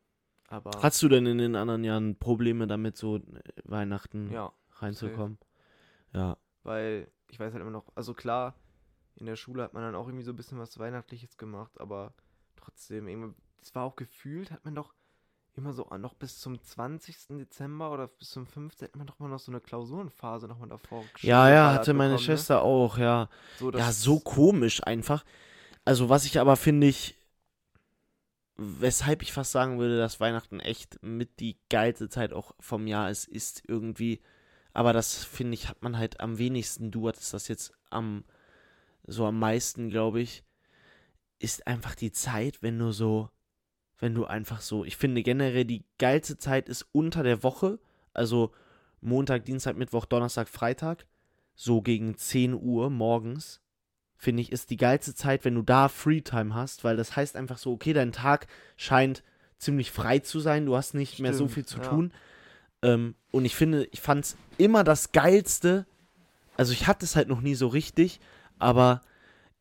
Speaker 1: aber. Hast du denn in den anderen Jahren Probleme damit, so äh, Weihnachten ja, reinzukommen?
Speaker 2: Okay. Ja. Weil ich weiß halt immer noch, also klar, in der Schule hat man dann auch irgendwie so ein bisschen was Weihnachtliches gemacht, aber trotzdem, es war auch gefühlt, hat man doch immer so ah, noch bis zum 20. Dezember oder bis zum 15. immer noch mal noch so eine Klausurenphase nochmal davor.
Speaker 1: Ja, ja, hatte meine bekommen, ne? Schwester ne? auch, ja. So, ja, so komisch einfach. Also, was ich aber finde ich, weshalb ich fast sagen würde, dass Weihnachten echt mit die geilste Zeit auch vom Jahr ist, ist irgendwie, aber das finde ich, hat man halt am wenigsten, du hattest das jetzt am, so am meisten, glaube ich, ist einfach die Zeit, wenn du so wenn du einfach so, ich finde generell die geilste Zeit ist unter der Woche, also Montag, Dienstag, Mittwoch, Donnerstag, Freitag, so gegen 10 Uhr morgens, finde ich, ist die geilste Zeit, wenn du da Freetime hast, weil das heißt einfach so, okay, dein Tag scheint ziemlich frei zu sein, du hast nicht Stimmt, mehr so viel zu ja. tun. Ähm, und ich finde, ich fand es immer das Geilste, also ich hatte es halt noch nie so richtig, aber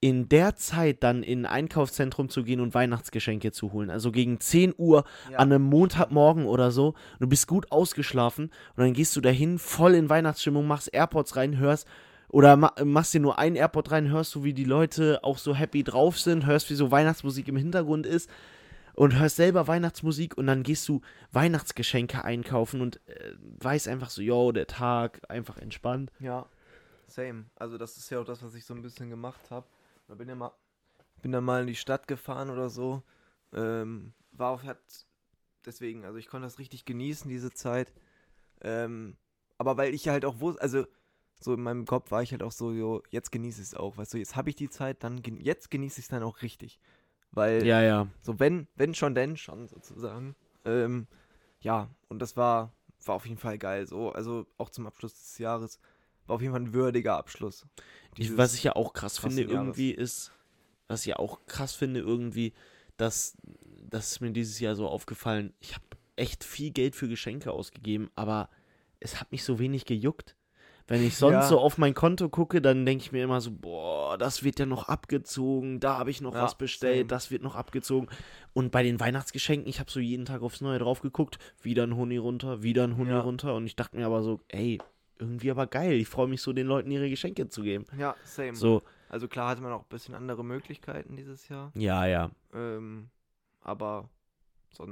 Speaker 1: in der Zeit dann in ein Einkaufszentrum zu gehen und Weihnachtsgeschenke zu holen. Also gegen 10 Uhr ja. an einem Montagmorgen oder so. Du bist gut ausgeschlafen und dann gehst du dahin, voll in Weihnachtsstimmung, machst AirPods rein, hörst oder machst dir nur einen AirPod rein, hörst du, wie die Leute auch so happy drauf sind, hörst, wie so Weihnachtsmusik im Hintergrund ist und hörst selber Weihnachtsmusik und dann gehst du Weihnachtsgeschenke einkaufen und äh, weißt einfach so, yo, der Tag, einfach entspannt.
Speaker 2: Ja, same. Also das ist ja auch das, was ich so ein bisschen gemacht habe. Ich bin ja mal, bin dann mal in die Stadt gefahren oder so. Ähm, war auf, hat deswegen, also ich konnte das richtig genießen, diese Zeit. Ähm, aber weil ich halt auch wusste, also so in meinem Kopf war ich halt auch so, jo, jetzt genieße ich es auch, weißt du, jetzt habe ich die Zeit, dann gen jetzt genieße ich es dann auch richtig. Weil,
Speaker 1: ja, ja.
Speaker 2: So, wenn, wenn schon, denn schon, sozusagen. Ähm, ja, und das war, war auf jeden Fall geil, so, also auch zum Abschluss des Jahres war auf jeden Fall ein würdiger Abschluss.
Speaker 1: Ich, was ich ja auch krass finde irgendwie ist, was ich ja auch krass finde irgendwie, dass das ist mir dieses Jahr so aufgefallen. Ich habe echt viel Geld für Geschenke ausgegeben, aber es hat mich so wenig gejuckt. Wenn ich sonst ja. so auf mein Konto gucke, dann denke ich mir immer so, boah, das wird ja noch abgezogen, da habe ich noch ja, was bestellt, same. das wird noch abgezogen. Und bei den Weihnachtsgeschenken, ich habe so jeden Tag aufs Neue drauf geguckt, wieder ein Honig runter, wieder ein Honig ja. runter. Und ich dachte mir aber so, ey, irgendwie aber geil. Ich freue mich so, den Leuten ihre Geschenke zu geben.
Speaker 2: Ja, same. So. Also klar hatte man auch ein bisschen andere Möglichkeiten dieses Jahr.
Speaker 1: Ja, ja.
Speaker 2: Ähm, aber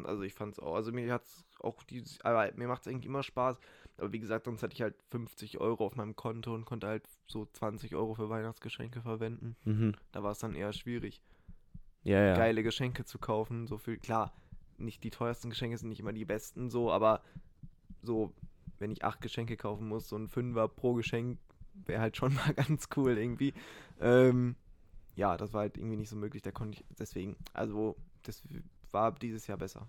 Speaker 2: also ich fand es auch, also mir hat es auch dieses, aber mir macht es eigentlich immer Spaß. Aber wie gesagt, sonst hatte ich halt 50 Euro auf meinem Konto und konnte halt so 20 Euro für Weihnachtsgeschenke verwenden. Mhm. Da war es dann eher schwierig.
Speaker 1: Ja, ja.
Speaker 2: Geile Geschenke zu kaufen, so viel. Klar, nicht die teuersten Geschenke sind nicht immer die besten, so, aber so wenn ich acht Geschenke kaufen muss, so ein Fünfer pro Geschenk wäre halt schon *laughs* mal ganz cool irgendwie. Ähm, ja, das war halt irgendwie nicht so möglich, da konnte ich, deswegen, also das war dieses Jahr besser.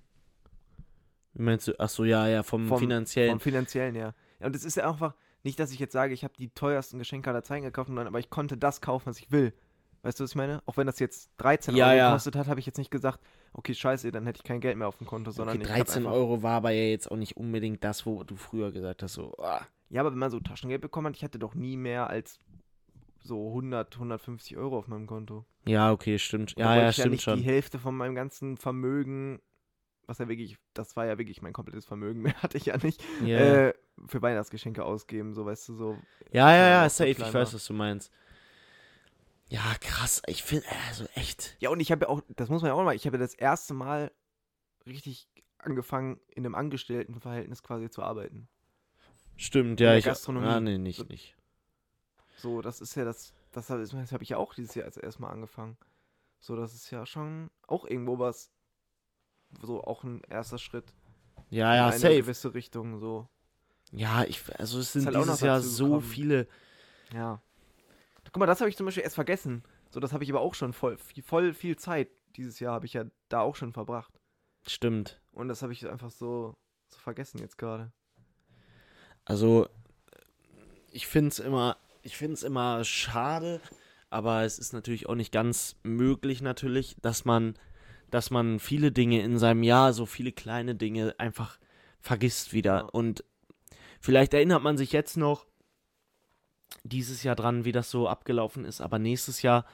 Speaker 1: Wie meinst du, ach so, ja, ja, vom, vom finanziellen. Vom
Speaker 2: finanziellen, ja. ja und es ist ja einfach, nicht, dass ich jetzt sage, ich habe die teuersten Geschenke aller Zeiten gekauft, sondern aber ich konnte das kaufen, was ich will. Weißt du, was ich meine? Auch wenn das jetzt 13 ja, Euro ja. gekostet hat, habe ich jetzt nicht gesagt, okay, scheiße, dann hätte ich kein Geld mehr auf dem Konto, sondern okay,
Speaker 1: 13 Euro war aber ja jetzt auch nicht unbedingt das, wo du früher gesagt hast, so. Ah.
Speaker 2: Ja, aber wenn man so Taschengeld bekommen hat, ich hatte doch nie mehr als so 100, 150 Euro auf meinem Konto.
Speaker 1: Ja, okay, stimmt. Ja, ja,
Speaker 2: ich
Speaker 1: stimmt ja nicht schon.
Speaker 2: die Hälfte von meinem ganzen Vermögen, was ja wirklich, das war ja wirklich mein komplettes Vermögen, *laughs* mehr hatte ich ja nicht, yeah. äh, für Weihnachtsgeschenke ausgeben, so weißt du, so.
Speaker 1: Ja, ja, ja, ist ja safe, ich weiß, was du meinst. Ja, krass. Ich finde, äh, also echt.
Speaker 2: Ja, und ich habe ja auch, das muss man ja auch mal, ich habe ja das erste Mal richtig angefangen, in einem Angestelltenverhältnis quasi zu arbeiten.
Speaker 1: Stimmt, ja. In der ich,
Speaker 2: Gastronomie. Ah,
Speaker 1: nee, nicht, so, nicht.
Speaker 2: So, das ist ja das, das, das habe ich ja auch dieses Jahr als erstmal angefangen. So, das ist ja schon auch irgendwo was, so auch ein erster Schritt.
Speaker 1: Ja, ja, in eine safe.
Speaker 2: gewisse Richtung, so.
Speaker 1: Ja, ich, also es sind halt dieses Jahr so viele.
Speaker 2: Ja. Guck mal, das habe ich zum Beispiel erst vergessen. So, das habe ich aber auch schon voll, voll viel Zeit dieses Jahr habe ich ja da auch schon verbracht.
Speaker 1: Stimmt.
Speaker 2: Und das habe ich einfach so, so vergessen jetzt gerade.
Speaker 1: Also, ich finde es immer, ich find's immer schade, aber es ist natürlich auch nicht ganz möglich, natürlich, dass man, dass man viele Dinge in seinem Jahr, so viele kleine Dinge einfach vergisst wieder. Ja. Und vielleicht erinnert man sich jetzt noch dieses Jahr dran, wie das so abgelaufen ist. Aber nächstes Jahr,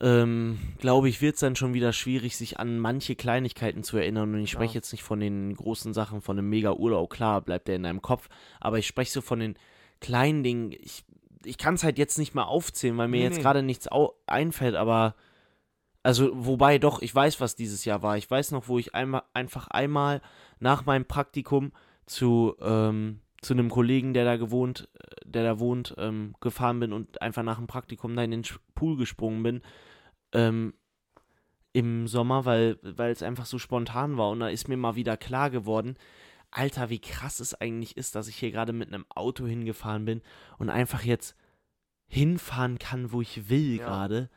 Speaker 1: ähm, glaube ich, wird es dann schon wieder schwierig, sich an manche Kleinigkeiten zu erinnern. Und ich spreche ja. jetzt nicht von den großen Sachen, von einem Mega-Urlaub. Klar, bleibt der in deinem Kopf. Aber ich spreche so von den kleinen Dingen. Ich, ich kann es halt jetzt nicht mehr aufzählen, weil mir nee, jetzt nee. gerade nichts einfällt. Aber, also, wobei doch, ich weiß, was dieses Jahr war. Ich weiß noch, wo ich einmal, einfach einmal nach meinem Praktikum zu, ähm, zu einem Kollegen, der da gewohnt, äh, der da wohnt, ähm, gefahren bin und einfach nach dem Praktikum da in den Pool gesprungen bin. Ähm, Im Sommer, weil, weil es einfach so spontan war. Und da ist mir mal wieder klar geworden, Alter, wie krass es eigentlich ist, dass ich hier gerade mit einem Auto hingefahren bin und einfach jetzt hinfahren kann, wo ich will ja, gerade.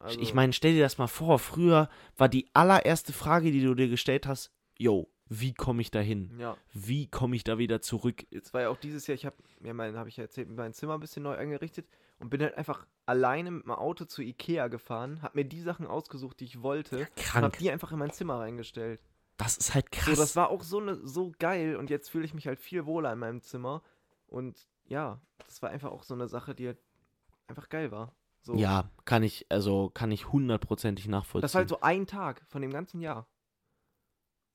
Speaker 1: Also ich meine, stell dir das mal vor, früher war die allererste Frage, die du dir gestellt hast, yo, wie komme ich da hin?
Speaker 2: Ja.
Speaker 1: Wie komme ich da wieder zurück?
Speaker 2: Jetzt war ja auch dieses Jahr, ich habe, ja, mein, habe ich erzählt, mein Zimmer ein bisschen neu eingerichtet und bin halt einfach alleine mit meinem Auto zu Ikea gefahren, habe mir die Sachen ausgesucht, die ich wollte, ja, krank. und habe die einfach in mein Zimmer reingestellt.
Speaker 1: Das ist halt krass.
Speaker 2: So, das war auch so, ne, so geil und jetzt fühle ich mich halt viel wohler in meinem Zimmer und ja, das war einfach auch so eine Sache, die halt einfach geil war. So.
Speaker 1: Ja, kann ich, also kann ich hundertprozentig nachvollziehen. Das war
Speaker 2: halt so ein Tag von dem ganzen Jahr.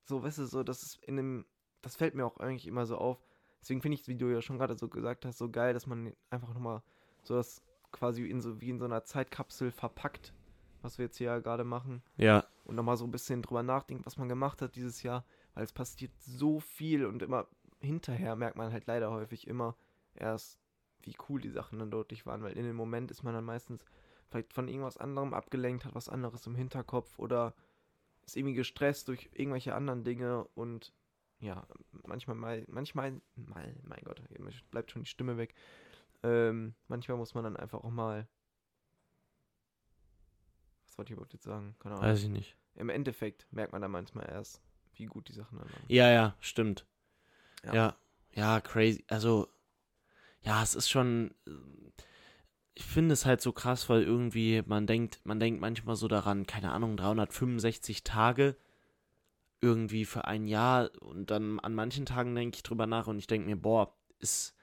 Speaker 2: So, weißt du, so, das ist in dem, das fällt mir auch eigentlich immer so auf. Deswegen finde ich, wie du ja schon gerade so gesagt hast, so geil, dass man einfach nochmal so das quasi in so, wie in so einer Zeitkapsel verpackt, was wir jetzt hier ja gerade machen.
Speaker 1: Ja.
Speaker 2: Und nochmal so ein bisschen drüber nachdenkt, was man gemacht hat dieses Jahr, weil es passiert so viel und immer hinterher merkt man halt leider häufig immer erst, wie cool die Sachen dann deutlich waren, weil in dem Moment ist man dann meistens vielleicht von irgendwas anderem abgelenkt, hat was anderes im Hinterkopf oder ist irgendwie gestresst durch irgendwelche anderen Dinge und ja, manchmal mal, manchmal mal, mein Gott, bleibt schon die Stimme weg. Ähm, manchmal muss man dann einfach auch mal. Was wollte ich überhaupt jetzt sagen?
Speaker 1: Keine Ahnung. Weiß ich nicht.
Speaker 2: Im Endeffekt merkt man dann manchmal erst, wie gut die Sachen dann
Speaker 1: waren. Ja, ja, stimmt. Ja. ja. ja, crazy. Also, ja, es ist schon. Äh, ich finde es halt so krass, weil irgendwie man denkt, man denkt manchmal so daran, keine Ahnung, 365 Tage irgendwie für ein Jahr und dann an manchen Tagen denke ich drüber nach und ich denke mir, boah, ist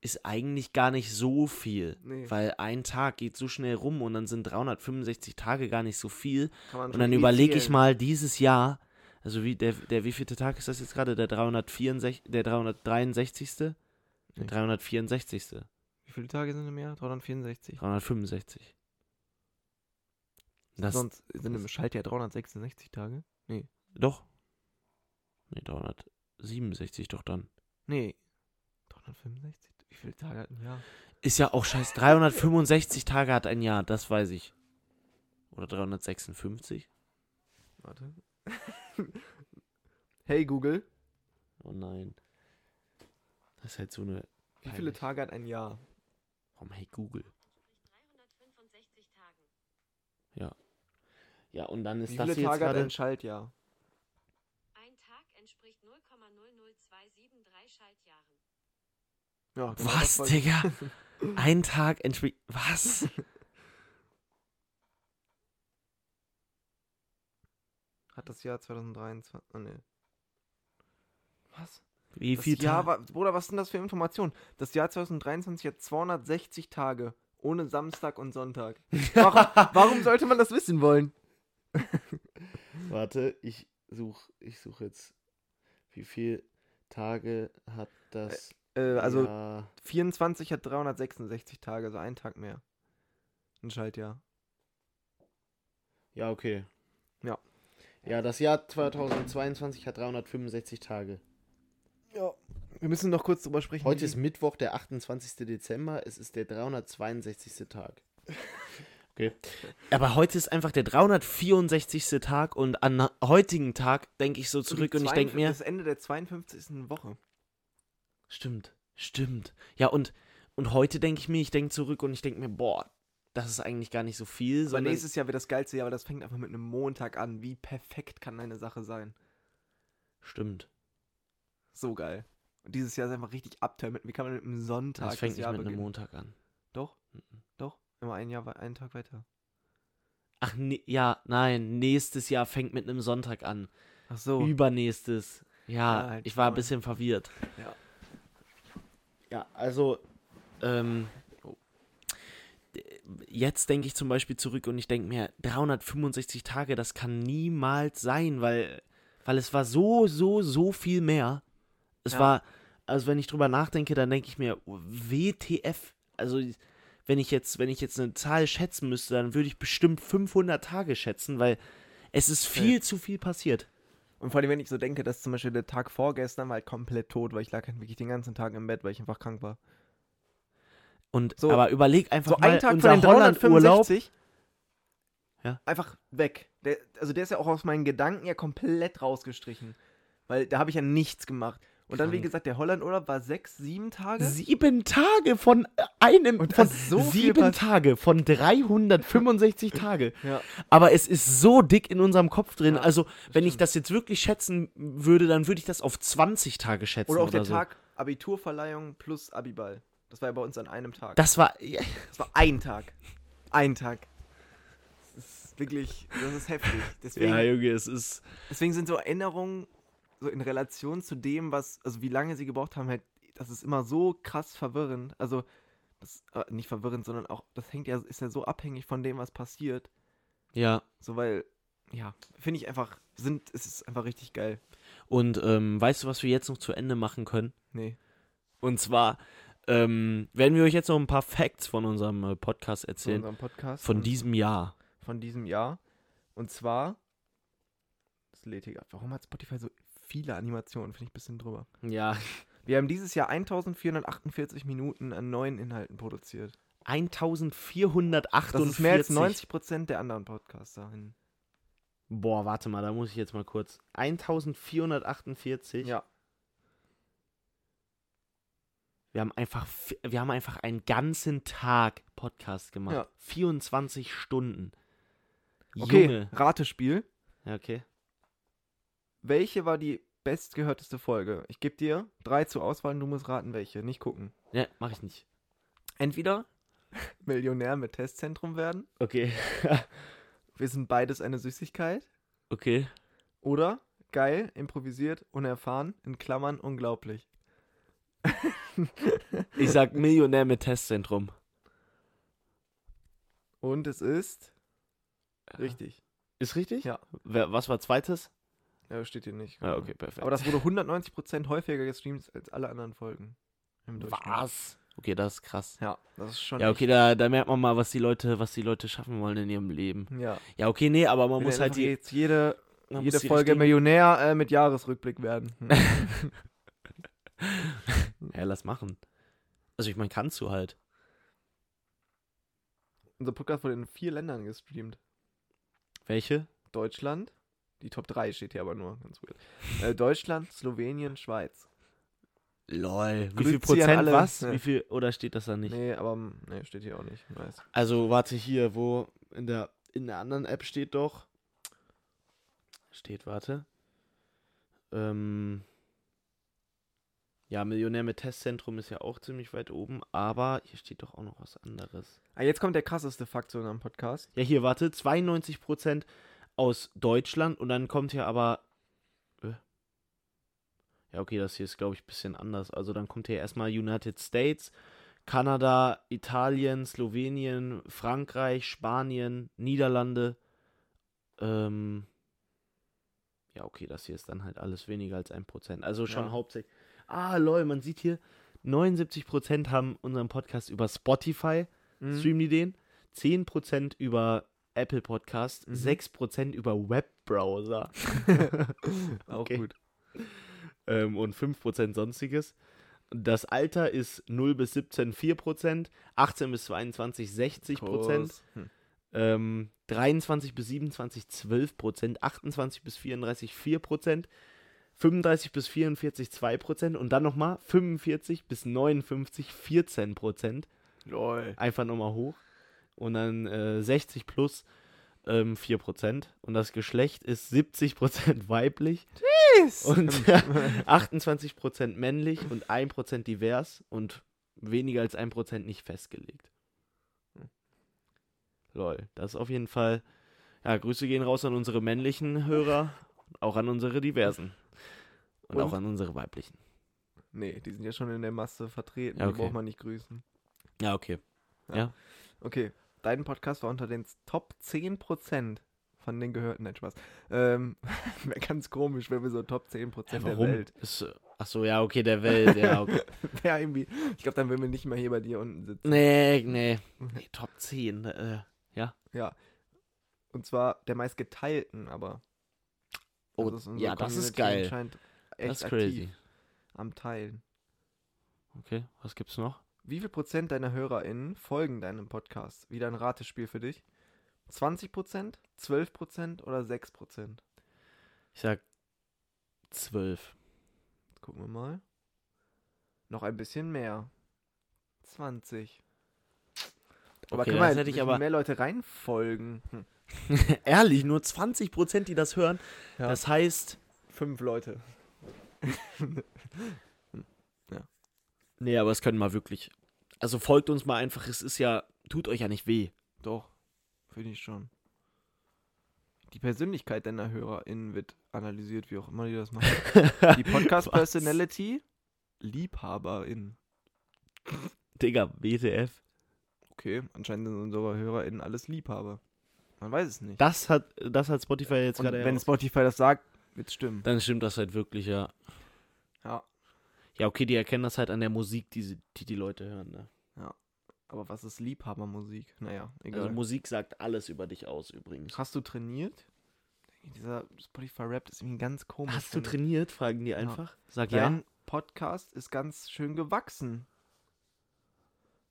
Speaker 1: ist eigentlich gar nicht so viel, nee. weil ein Tag geht so schnell rum und dann sind 365 Tage gar nicht so viel. Und dann überlege ich mal dieses Jahr, also wie der, der wievielte Tag ist das jetzt gerade? Der 364, der 363. Der 364.
Speaker 2: Wie viele Tage sind im Jahr? 364. 365. Das, Sonst sind im Schaltjahr 366 Tage?
Speaker 1: Nee. Doch. Nee, 367 doch dann.
Speaker 2: Nee. 365? Wie viele Tage hat ein
Speaker 1: Jahr? Ist ja auch scheiß. 365 Tage hat ein Jahr, das weiß ich. Oder 356?
Speaker 2: Warte. *laughs* hey Google.
Speaker 1: Oh nein. Das ist halt so eine.
Speaker 2: Wie viele Tage hat ein Jahr?
Speaker 1: Warum hey Google? Ja. Ja, und dann ist Wie das viele jetzt gerade ein
Speaker 2: Schaltjahr. Ein Tag entspricht
Speaker 1: 0,00273 Schaltjahren. Ja, genau, was, Digga? *laughs* ein Tag entspricht. Was?
Speaker 2: Hat das Jahr 2023. Oh, nee. Was? Wie viel das Bruder, was sind das für Informationen? Das Jahr 2023 hat 260 Tage ohne Samstag und Sonntag. *laughs* Warum, warum sollte man das wissen wollen?
Speaker 1: *laughs* Warte, ich suche ich such jetzt. Wie viele Tage hat
Speaker 2: das? Äh, äh, also Jahr... 24 hat 366 Tage, also einen Tag mehr. Ein Schaltjahr.
Speaker 1: Ja, okay.
Speaker 2: Ja.
Speaker 1: Ja, das Jahr 2022 hat 365 Tage.
Speaker 2: Ja, wir müssen noch kurz drüber sprechen.
Speaker 1: Heute ist Mittwoch, der 28. Dezember. Es ist der 362. Tag. Okay. Aber heute ist einfach der 364. Tag und an heutigen Tag denke ich so zurück und, und ich denke mir.
Speaker 2: Das Ende der 52. Woche.
Speaker 1: Stimmt, stimmt. Ja, und, und heute denke ich mir, ich denke zurück und ich denke mir, boah, das ist eigentlich gar nicht so viel.
Speaker 2: Aber nächstes Jahr wird das geilste Jahr, aber das fängt einfach mit einem Montag an. Wie perfekt kann eine Sache sein?
Speaker 1: Stimmt.
Speaker 2: So geil. Und dieses Jahr ist einfach richtig abtönt. Wie kann man mit einem Sonntag
Speaker 1: Das fängt das nicht mit einem Montag an.
Speaker 2: Doch? Mhm. Doch? Immer ein Jahr, einen Tag weiter.
Speaker 1: Ach, ne, ja, nein. Nächstes Jahr fängt mit einem Sonntag an. Ach so. Übernächstes. Ja, ja halt ich war ein bisschen verwirrt. Ja. Ja, also, ähm, jetzt denke ich zum Beispiel zurück und ich denke mir, 365 Tage, das kann niemals sein, weil, weil es war so, so, so viel mehr. Es ja. war, also wenn ich drüber nachdenke, dann denke ich mir, WTF, also wenn ich jetzt, wenn ich jetzt eine Zahl schätzen müsste, dann würde ich bestimmt 500 Tage schätzen, weil es ist viel ja. zu viel passiert.
Speaker 2: Und vor allem, wenn ich so denke, dass zum Beispiel der Tag vorgestern war halt komplett tot, weil ich lag halt wirklich den ganzen Tag im Bett, weil ich einfach krank war.
Speaker 1: Und so, aber überleg einfach so mal, einen
Speaker 2: Tag unser von den 365 ja. einfach weg. Der, also der ist ja auch aus meinen Gedanken ja komplett rausgestrichen, weil da habe ich ja nichts gemacht. Und dann, wie gesagt, der Hollandurlaub war sechs, sieben Tage.
Speaker 1: Sieben Tage von einem, und von so sieben Tage, von 365 *laughs* Tage.
Speaker 2: Ja.
Speaker 1: Aber es ist so dick in unserem Kopf drin. Ja, also, wenn stimmt. ich das jetzt wirklich schätzen würde, dann würde ich das auf 20 Tage schätzen. Oder
Speaker 2: auch oder den so. Tag Abiturverleihung plus Abiball. Das war ja bei uns an einem Tag.
Speaker 1: Das war, ja. *laughs* das war ein Tag. Ein Tag.
Speaker 2: Das ist wirklich, das ist heftig.
Speaker 1: Deswegen, ja,
Speaker 2: Junge, es ist. Deswegen sind so Erinnerungen so in Relation zu dem, was, also wie lange sie gebraucht haben, halt, das ist immer so krass verwirrend. Also, das, äh, nicht verwirrend, sondern auch, das hängt ja, ist ja so abhängig von dem, was passiert.
Speaker 1: Ja.
Speaker 2: So, weil, ja, finde ich einfach, sind, es ist einfach richtig geil.
Speaker 1: Und ähm, weißt du, was wir jetzt noch zu Ende machen können?
Speaker 2: Nee.
Speaker 1: Und zwar ähm, werden wir euch jetzt noch ein paar Facts von unserem äh, Podcast erzählen. Von unserem
Speaker 2: Podcast.
Speaker 1: Von diesem Jahr.
Speaker 2: Von diesem Jahr. Und zwar, das lädt hier, warum hat Spotify so viele Animationen, finde ich ein bisschen drüber.
Speaker 1: Ja.
Speaker 2: *laughs* Wir haben dieses Jahr 1448 Minuten an neuen Inhalten produziert.
Speaker 1: 1448. Das ist mehr als
Speaker 2: 90 der anderen Podcaster.
Speaker 1: Boah, warte mal, da muss ich jetzt mal kurz.
Speaker 2: 1448.
Speaker 1: Ja. Wir haben einfach, wir haben einfach einen ganzen Tag Podcast gemacht. Ja. 24 Stunden.
Speaker 2: Okay, Junge. Ratespiel.
Speaker 1: Ja, okay.
Speaker 2: Welche war die bestgehörteste Folge. Ich gebe dir drei zur Auswahl und du musst raten, welche. Nicht gucken.
Speaker 1: Ja, mache ich nicht.
Speaker 2: Entweder *laughs* Millionär mit Testzentrum werden.
Speaker 1: Okay.
Speaker 2: *laughs* Wir sind beides eine Süßigkeit.
Speaker 1: Okay.
Speaker 2: Oder geil, improvisiert, unerfahren, in Klammern unglaublich.
Speaker 1: *laughs* ich sag Millionär mit Testzentrum.
Speaker 2: Und es ist äh. richtig.
Speaker 1: Ist richtig?
Speaker 2: Ja.
Speaker 1: was war zweites?
Speaker 2: Ja, steht hier nicht.
Speaker 1: Ah, okay, perfekt.
Speaker 2: Aber das wurde 190% häufiger gestreamt als alle anderen Folgen.
Speaker 1: Was? Okay, das ist krass.
Speaker 2: Ja, das ist schon.
Speaker 1: Ja, okay, da, da merkt man mal, was die Leute, was die Leute schaffen wollen in ihrem Leben.
Speaker 2: Ja.
Speaker 1: Ja, okay, nee, aber man Wenn muss halt die, jetzt
Speaker 2: jede, jede Folge Millionär äh, mit Jahresrückblick werden. *laughs*
Speaker 1: *laughs* ja, lass machen. Also ich meine, kannst du halt.
Speaker 2: Unser Podcast wurde in vier Ländern gestreamt.
Speaker 1: Welche?
Speaker 2: Deutschland, die Top 3 steht hier aber nur, ganz weird. Äh, Deutschland, Slowenien, Schweiz.
Speaker 1: Lol. Wie viel Prozent alle, was? Ne. Wie viel, oder steht das da nicht?
Speaker 2: Nee, aber nee, steht hier auch nicht. Weiß.
Speaker 1: Also warte hier, wo in der, in der anderen App steht doch. Steht, warte. Ähm, ja, Millionär mit Testzentrum ist ja auch ziemlich weit oben, aber hier steht doch auch noch was anderes.
Speaker 2: Ah, jetzt kommt der krasseste Fakt zu unserem Podcast.
Speaker 1: Ja, hier, warte, 92 Prozent aus Deutschland und dann kommt hier aber. Äh? Ja, okay, das hier ist, glaube ich, ein bisschen anders. Also dann kommt hier erstmal United States, Kanada, Italien, Slowenien, Frankreich, Spanien, Niederlande. Ähm, ja, okay, das hier ist dann halt alles weniger als ein Prozent. Also schon ja. hauptsächlich. Ah, lol, man sieht hier, 79 Prozent haben unseren Podcast über Spotify, mhm. streamen die den. 10 über Apple Podcast, mhm. 6% über Webbrowser. *laughs* Auch okay. gut. Ähm, und 5% sonstiges. Das Alter ist 0 bis 17 4%, 18 bis 22 60%, hm. ähm, 23 bis 27 12%, 28 bis 34 4%, 35 bis 44 2% und dann nochmal 45 bis 59 14%. Lol. Einfach nochmal hoch und dann äh, 60 plus ähm, 4%. Und das Geschlecht ist 70% *laughs* weiblich.
Speaker 2: Jeez.
Speaker 1: Und 28% *laughs* männlich und 1% divers und weniger als 1% nicht festgelegt. Lol, das ist auf jeden Fall. Ja, Grüße gehen raus an unsere männlichen Hörer, auch an unsere diversen. Und, und? auch an unsere weiblichen.
Speaker 2: Nee, die sind ja schon in der Masse vertreten, ja, okay. die braucht man nicht grüßen.
Speaker 1: Ja, okay. Ja. ja.
Speaker 2: Okay, dein Podcast war unter den Top 10% von den gehörten. Nein, Spaß. Ähm, *laughs* Wäre ganz komisch, wenn wir so Top 10% ja, der Welt. Ist,
Speaker 1: ach so, ja, okay, der Welt, ja. *laughs* Okay.
Speaker 2: ja irgendwie, ich glaube, dann würden wir nicht mehr hier bei dir unten sitzen.
Speaker 1: Nee, nee. Mhm. nee Top 10, äh, ja.
Speaker 2: Ja. Und zwar der meist geteilten, aber.
Speaker 1: Oh, also das ja, das ist geil. das ist
Speaker 2: crazy. Am Teilen.
Speaker 1: Okay, was gibt's noch?
Speaker 2: Wie viel Prozent deiner HörerInnen folgen deinem Podcast? Wieder ein Ratespiel für dich. 20 Prozent, 12 Prozent oder 6 Prozent?
Speaker 1: Ich sag 12.
Speaker 2: gucken wir mal. Noch ein bisschen mehr. 20. Aber okay, können wir hätte ich aber mehr Leute reinfolgen?
Speaker 1: Hm. *laughs* Ehrlich, nur 20 Prozent, die das hören. Ja. Das heißt.
Speaker 2: Fünf Leute. *laughs*
Speaker 1: Nee, aber es können mal wirklich. Also folgt uns mal einfach, es ist ja, tut euch ja nicht weh.
Speaker 2: Doch, finde ich schon. Die Persönlichkeit deiner HörerInnen wird analysiert, wie auch immer die das machen. *laughs* die Podcast-Personality, LiebhaberInnen.
Speaker 1: Digga, WTF.
Speaker 2: Okay, anscheinend sind unsere HörerInnen alles Liebhaber. Man weiß es nicht.
Speaker 1: Das hat, das hat Spotify jetzt gerade.
Speaker 2: Wenn Spotify das sagt, wird es stimmen.
Speaker 1: Dann stimmt das halt wirklich, ja.
Speaker 2: Ja.
Speaker 1: Ja, okay, die erkennen das halt an der Musik, die, die, die Leute hören, ne?
Speaker 2: Ja. Aber was ist Liebhabermusik? Naja,
Speaker 1: egal. Also Musik sagt alles über dich aus übrigens.
Speaker 2: Hast du trainiert? Dieser Spotify-Rap ist irgendwie ganz komisch. Hast
Speaker 1: du trainiert? Fragen die einfach. Ja. Sag Dein ja. Dein
Speaker 2: Podcast ist ganz schön gewachsen.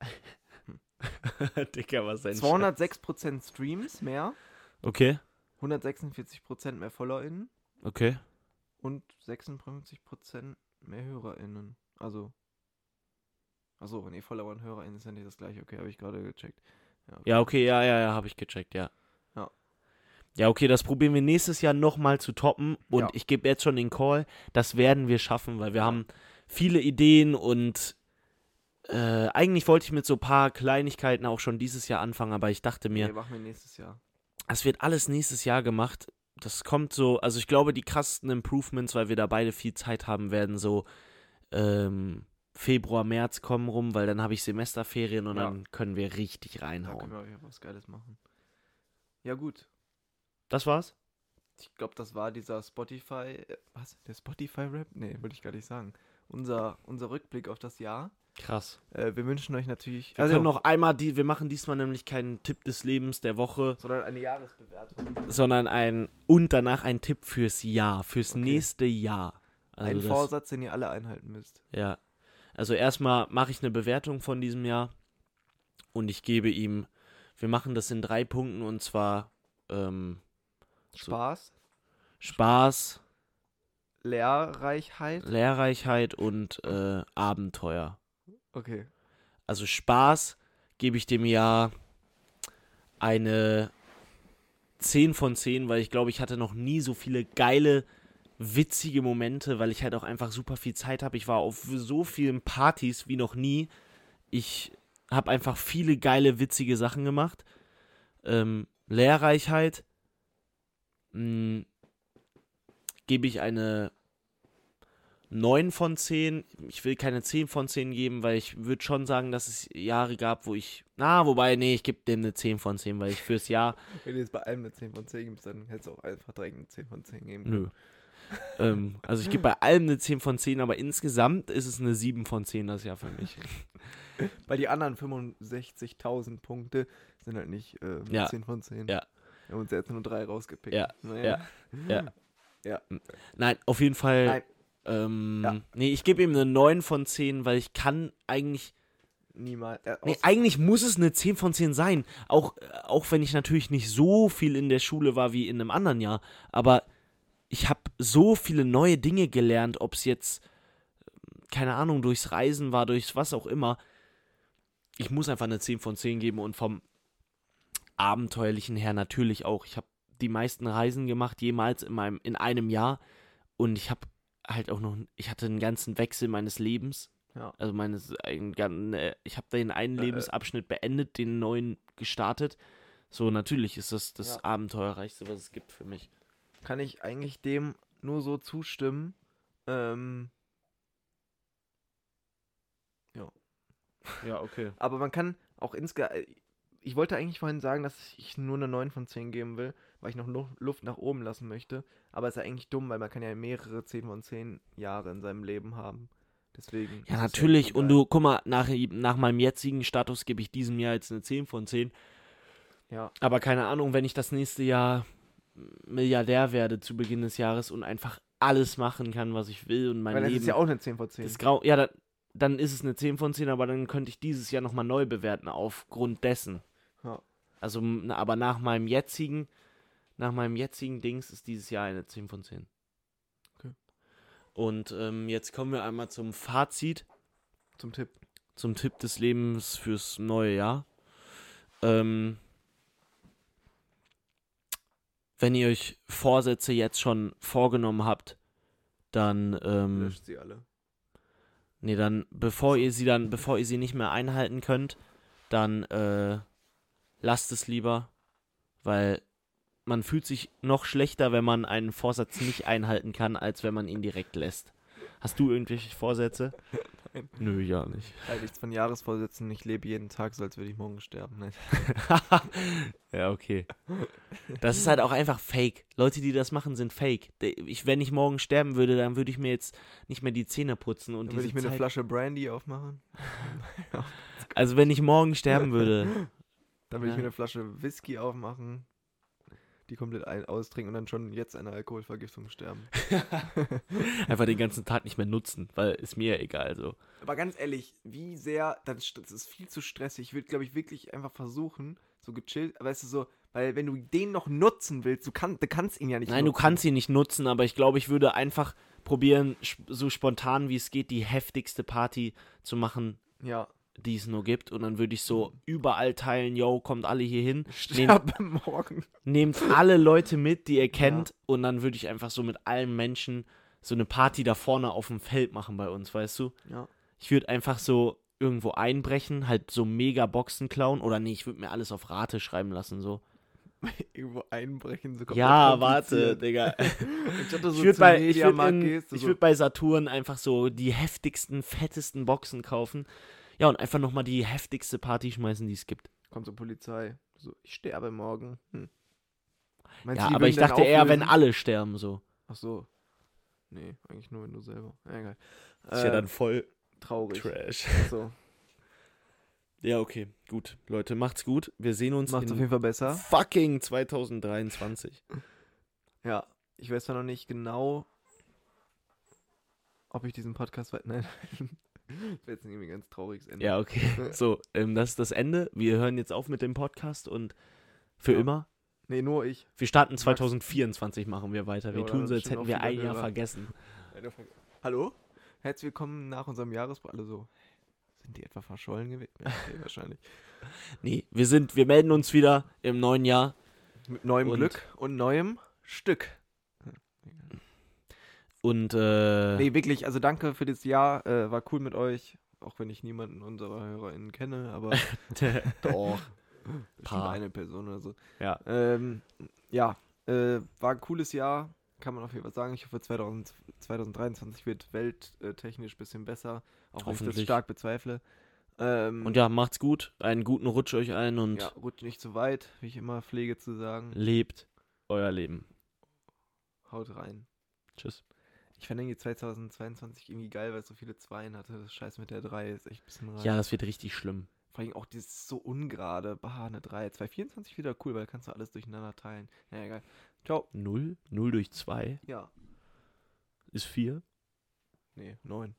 Speaker 1: *laughs* Dicker, was ein
Speaker 2: 206% Streams mehr.
Speaker 1: Okay. 146%
Speaker 2: mehr FollowerInnen.
Speaker 1: Okay.
Speaker 2: Und 56% mehr HörerInnen. Also. Achso, nee, Follower und HörerInnen sind ja nicht das gleiche. Okay, habe ich gerade gecheckt.
Speaker 1: Ja okay. ja, okay, ja, ja, ja, habe ich gecheckt, ja.
Speaker 2: Ja.
Speaker 1: Ja, okay, das probieren wir nächstes Jahr nochmal zu toppen. Und ja. ich gebe jetzt schon den Call, das werden wir schaffen, weil wir haben viele Ideen und äh, eigentlich wollte ich mit so ein paar Kleinigkeiten auch schon dieses Jahr anfangen, aber ich dachte mir.
Speaker 2: Nee, machen
Speaker 1: wir
Speaker 2: nächstes Jahr.
Speaker 1: Das wird alles nächstes Jahr gemacht das kommt so, also ich glaube, die krassen Improvements, weil wir da beide viel Zeit haben werden, so ähm, Februar, März kommen rum, weil dann habe ich Semesterferien und ja. dann können wir richtig reinhauen. Da können wir was
Speaker 2: Geiles machen. Ja, gut.
Speaker 1: Das war's?
Speaker 2: Ich glaube, das war dieser Spotify. Äh, was? Der Spotify-Rap? Nee, würde ich gar nicht sagen. Unser, unser Rückblick auf das Jahr.
Speaker 1: Krass.
Speaker 2: Äh, wir wünschen euch natürlich. Wir
Speaker 1: also noch einmal die, wir machen diesmal nämlich keinen Tipp des Lebens der Woche.
Speaker 2: Sondern eine Jahresbewertung.
Speaker 1: Sondern ein und danach ein Tipp fürs Jahr, fürs okay. nächste Jahr.
Speaker 2: Also ein Vorsatz, den ihr alle einhalten müsst.
Speaker 1: Ja. Also erstmal mache ich eine Bewertung von diesem Jahr und ich gebe ihm, wir machen das in drei Punkten und zwar ähm,
Speaker 2: Spaß.
Speaker 1: So Spaß.
Speaker 2: Lehrreichheit.
Speaker 1: Lehrreichheit und äh, Abenteuer.
Speaker 2: Okay.
Speaker 1: Also Spaß gebe ich dem Jahr eine 10 von 10, weil ich glaube, ich hatte noch nie so viele geile, witzige Momente, weil ich halt auch einfach super viel Zeit habe. Ich war auf so vielen Partys wie noch nie. Ich habe einfach viele geile, witzige Sachen gemacht. Ähm, Lehrreichheit hm, gebe ich eine 9 von 10. Ich will keine 10 von 10 geben, weil ich würde schon sagen, dass es Jahre gab, wo ich. Na, wobei, nee, ich gebe dem eine 10 von 10, weil ich fürs Jahr.
Speaker 2: *laughs* Wenn du jetzt bei allem eine 10 von 10 gibst, dann hättest du auch einfach direkt eine 10 von 10 geben
Speaker 1: Nö. *laughs* ähm, also ich gebe bei allem eine 10 von 10, aber insgesamt ist es eine 7 von 10 das Jahr für mich.
Speaker 2: Weil *laughs* die anderen 65.000 Punkte sind halt nicht äh, ja. 10 von 10.
Speaker 1: Ja.
Speaker 2: Wir haben uns jetzt nur drei rausgepickt.
Speaker 1: Ja. Naja. Ja. ja. Ja. Nein, auf jeden Fall. Nein, ähm, ja. Nee, ich gebe ihm eine 9 von 10, weil ich kann eigentlich.
Speaker 2: Niemals. Äh,
Speaker 1: nee, eigentlich muss es eine 10 von 10 sein. Auch, äh, auch wenn ich natürlich nicht so viel in der Schule war wie in einem anderen Jahr. Aber ich habe so viele neue Dinge gelernt, ob es jetzt, ähm, keine Ahnung, durchs Reisen war, durchs was auch immer. Ich muss einfach eine 10 von 10 geben und vom Abenteuerlichen her natürlich auch. Ich habe die meisten Reisen gemacht, jemals in, meinem, in einem Jahr. Und ich habe halt auch noch, ich hatte einen ganzen Wechsel meines Lebens.
Speaker 2: Ja.
Speaker 1: Also meines, ne, ich habe den einen äh, äh. Lebensabschnitt beendet, den neuen gestartet. So, natürlich ist das das ja. Abenteuerreichste, was es gibt für mich.
Speaker 2: Kann ich eigentlich dem nur so zustimmen? Ähm, ja.
Speaker 1: Ja, okay.
Speaker 2: Aber man kann auch insgesamt. Äh, ich wollte eigentlich vorhin sagen, dass ich nur eine 9 von 10 geben will weil ich noch Luft nach oben lassen möchte. Aber ist ja eigentlich dumm, weil man kann ja mehrere 10 von 10 Jahre in seinem Leben haben. Deswegen.
Speaker 1: Ja, natürlich. Ja und du, guck mal, nach, nach meinem jetzigen Status gebe ich diesem Jahr jetzt eine 10 von 10.
Speaker 2: Ja.
Speaker 1: Aber keine Ahnung, wenn ich das nächste Jahr Milliardär werde zu Beginn des Jahres und einfach alles machen kann, was ich will und mein Weil Leben. ist ja
Speaker 2: auch eine 10 von 10.
Speaker 1: Das Grau ja, da, dann ist es eine 10 von 10, aber dann könnte ich dieses Jahr nochmal neu bewerten aufgrund dessen. Ja. Also, aber nach meinem jetzigen nach meinem jetzigen Dings ist dieses Jahr eine 10 von 10. Okay. Und ähm, jetzt kommen wir einmal zum Fazit.
Speaker 2: Zum Tipp.
Speaker 1: Zum Tipp des Lebens fürs neue Jahr. Ähm, wenn ihr euch Vorsätze jetzt schon vorgenommen habt, dann ähm,
Speaker 2: löscht sie alle.
Speaker 1: Nee, dann bevor ihr sie dann bevor ihr sie nicht mehr einhalten könnt, dann äh, lasst es lieber, weil man fühlt sich noch schlechter, wenn man einen Vorsatz nicht einhalten kann, als wenn man ihn direkt lässt. Hast du irgendwelche Vorsätze? Nein. Nö, ja nicht. Halt
Speaker 2: nichts von Jahresvorsätzen. Ich lebe jeden Tag so, als würde ich morgen sterben. Nein.
Speaker 1: *laughs* ja, okay. Das ist halt auch einfach fake. Leute, die das machen, sind fake. Ich, wenn ich morgen sterben würde, dann würde ich mir jetzt nicht mehr die Zähne putzen. und Würde
Speaker 2: ich mir Zeit... eine Flasche Brandy aufmachen?
Speaker 1: *laughs* also, wenn ich morgen sterben würde.
Speaker 2: Dann würde ja. ich mir eine Flasche Whisky aufmachen die komplett ein austrinken und dann schon jetzt einer Alkoholvergiftung sterben.
Speaker 1: *laughs* *laughs* Einfach den ganzen Tag nicht mehr nutzen, weil ist mir ja egal so.
Speaker 2: Aber ganz ehrlich, wie sehr, das, das ist viel zu stressig. Ich würde, glaube ich, wirklich einfach versuchen, so gechillt, weißt du, so, weil wenn du den noch nutzen willst, du, kann, du kannst ihn ja nicht
Speaker 1: Nein, nutzen. du kannst ihn nicht nutzen, aber ich glaube, ich würde einfach probieren, so spontan wie es geht, die heftigste Party zu machen,
Speaker 2: ja
Speaker 1: die es nur gibt. Und dann würde ich so hm. überall teilen, yo, kommt alle hier hin.
Speaker 2: Nehmt, *laughs* morgen.
Speaker 1: Nehmt alle Leute mit, die ihr kennt. Ja. Und dann würde ich einfach so mit allen Menschen so eine Party da vorne auf dem Feld machen bei uns, weißt du?
Speaker 2: Ja.
Speaker 1: Ich würde einfach so irgendwo einbrechen, halt so mega Boxen klauen. Oder nee, ich würde mir alles auf Rate schreiben lassen, so.
Speaker 2: *laughs* irgendwo einbrechen, so
Speaker 1: Ja, warte, Digga. *laughs* ich, so ich würde bei, ich würd so. würd bei Saturn einfach so die heftigsten, fettesten Boxen kaufen. Ja, und einfach nochmal die heftigste Party schmeißen, die es gibt.
Speaker 2: Kommt zur Polizei. So, ich sterbe morgen. Hm.
Speaker 1: ja, aber ich dachte auflösen? eher, wenn alle sterben, so.
Speaker 2: Ach so. Nee, eigentlich nur, wenn du selber. egal.
Speaker 1: Das ist äh, ja dann voll traurig.
Speaker 2: Trash. So. *laughs*
Speaker 1: Ja, okay, gut. Leute, macht's gut. Wir sehen uns macht's
Speaker 2: auf jeden Fall besser.
Speaker 1: fucking 2023.
Speaker 2: *laughs* Ja, ich weiß zwar noch nicht genau, ob ich diesen Podcast weiter. Nein. *laughs* Das wäre jetzt irgendwie ein ganz trauriges
Speaker 1: Ende. Ja, okay. *laughs* So, ähm, das ist das Ende. Wir hören jetzt auf mit dem Podcast und für ja. immer.
Speaker 2: Nee, nur ich.
Speaker 1: Wir starten 2024, machen wir weiter. Wir ja, tun so, als hätten wir ein Jahr Hörer. vergessen.
Speaker 2: *laughs* Hallo? Herzlich willkommen nach unserem Jahresbrand. Alle so. Sind die etwa verschollen gewesen? Ja, okay, *laughs* wahrscheinlich.
Speaker 1: nee, wir sind, wir melden uns wieder im neuen Jahr.
Speaker 2: Mit neuem und Glück und neuem Stück.
Speaker 1: Und äh,
Speaker 2: Nee, wirklich, also danke für das Jahr. Äh, war cool mit euch. Auch wenn ich niemanden unserer HörerInnen kenne, aber. *laughs*
Speaker 1: Doch.
Speaker 2: *laughs* Paar. Eine Person oder so.
Speaker 1: Ja.
Speaker 2: Ähm, ja, äh, war ein cooles Jahr, kann man auf jeden Fall sagen. Ich hoffe, 2000, 2023 wird welttechnisch ein bisschen besser, auch wenn ich das stark bezweifle.
Speaker 1: Ähm, und ja, macht's gut. Einen guten Rutsch euch ein und. Ja,
Speaker 2: rutscht nicht zu weit, wie ich immer pflege zu sagen.
Speaker 1: Lebt euer Leben.
Speaker 2: Haut rein.
Speaker 1: Tschüss.
Speaker 2: Ich fand irgendwie 2022 irgendwie geil, weil es so viele Zweien hatte. Das Scheiß mit der 3 ist echt ein bisschen
Speaker 1: rein. Ja, das wird richtig schlimm.
Speaker 2: Vor allem auch dieses so ungerade. Bah, eine 3. 224 wieder cool, weil da kannst du alles durcheinander teilen. Naja, egal.
Speaker 1: Ciao. 0? 0 durch 2?
Speaker 2: Ja.
Speaker 1: Ist 4?
Speaker 2: Nee, 9.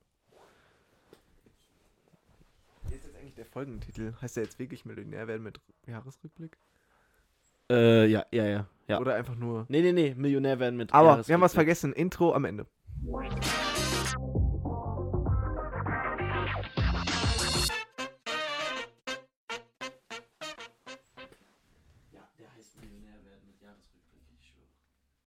Speaker 2: Hier ist jetzt eigentlich der Folgentitel. Heißt der jetzt wirklich Millionär werden mit Jahresrückblick?
Speaker 1: Äh, ja, ja, ja, ja.
Speaker 2: Oder einfach nur.
Speaker 1: Nee, nee, nee, Millionär werden mit
Speaker 2: Aber Jahresrückblick. wir haben was vergessen. Intro am Ende. Wait.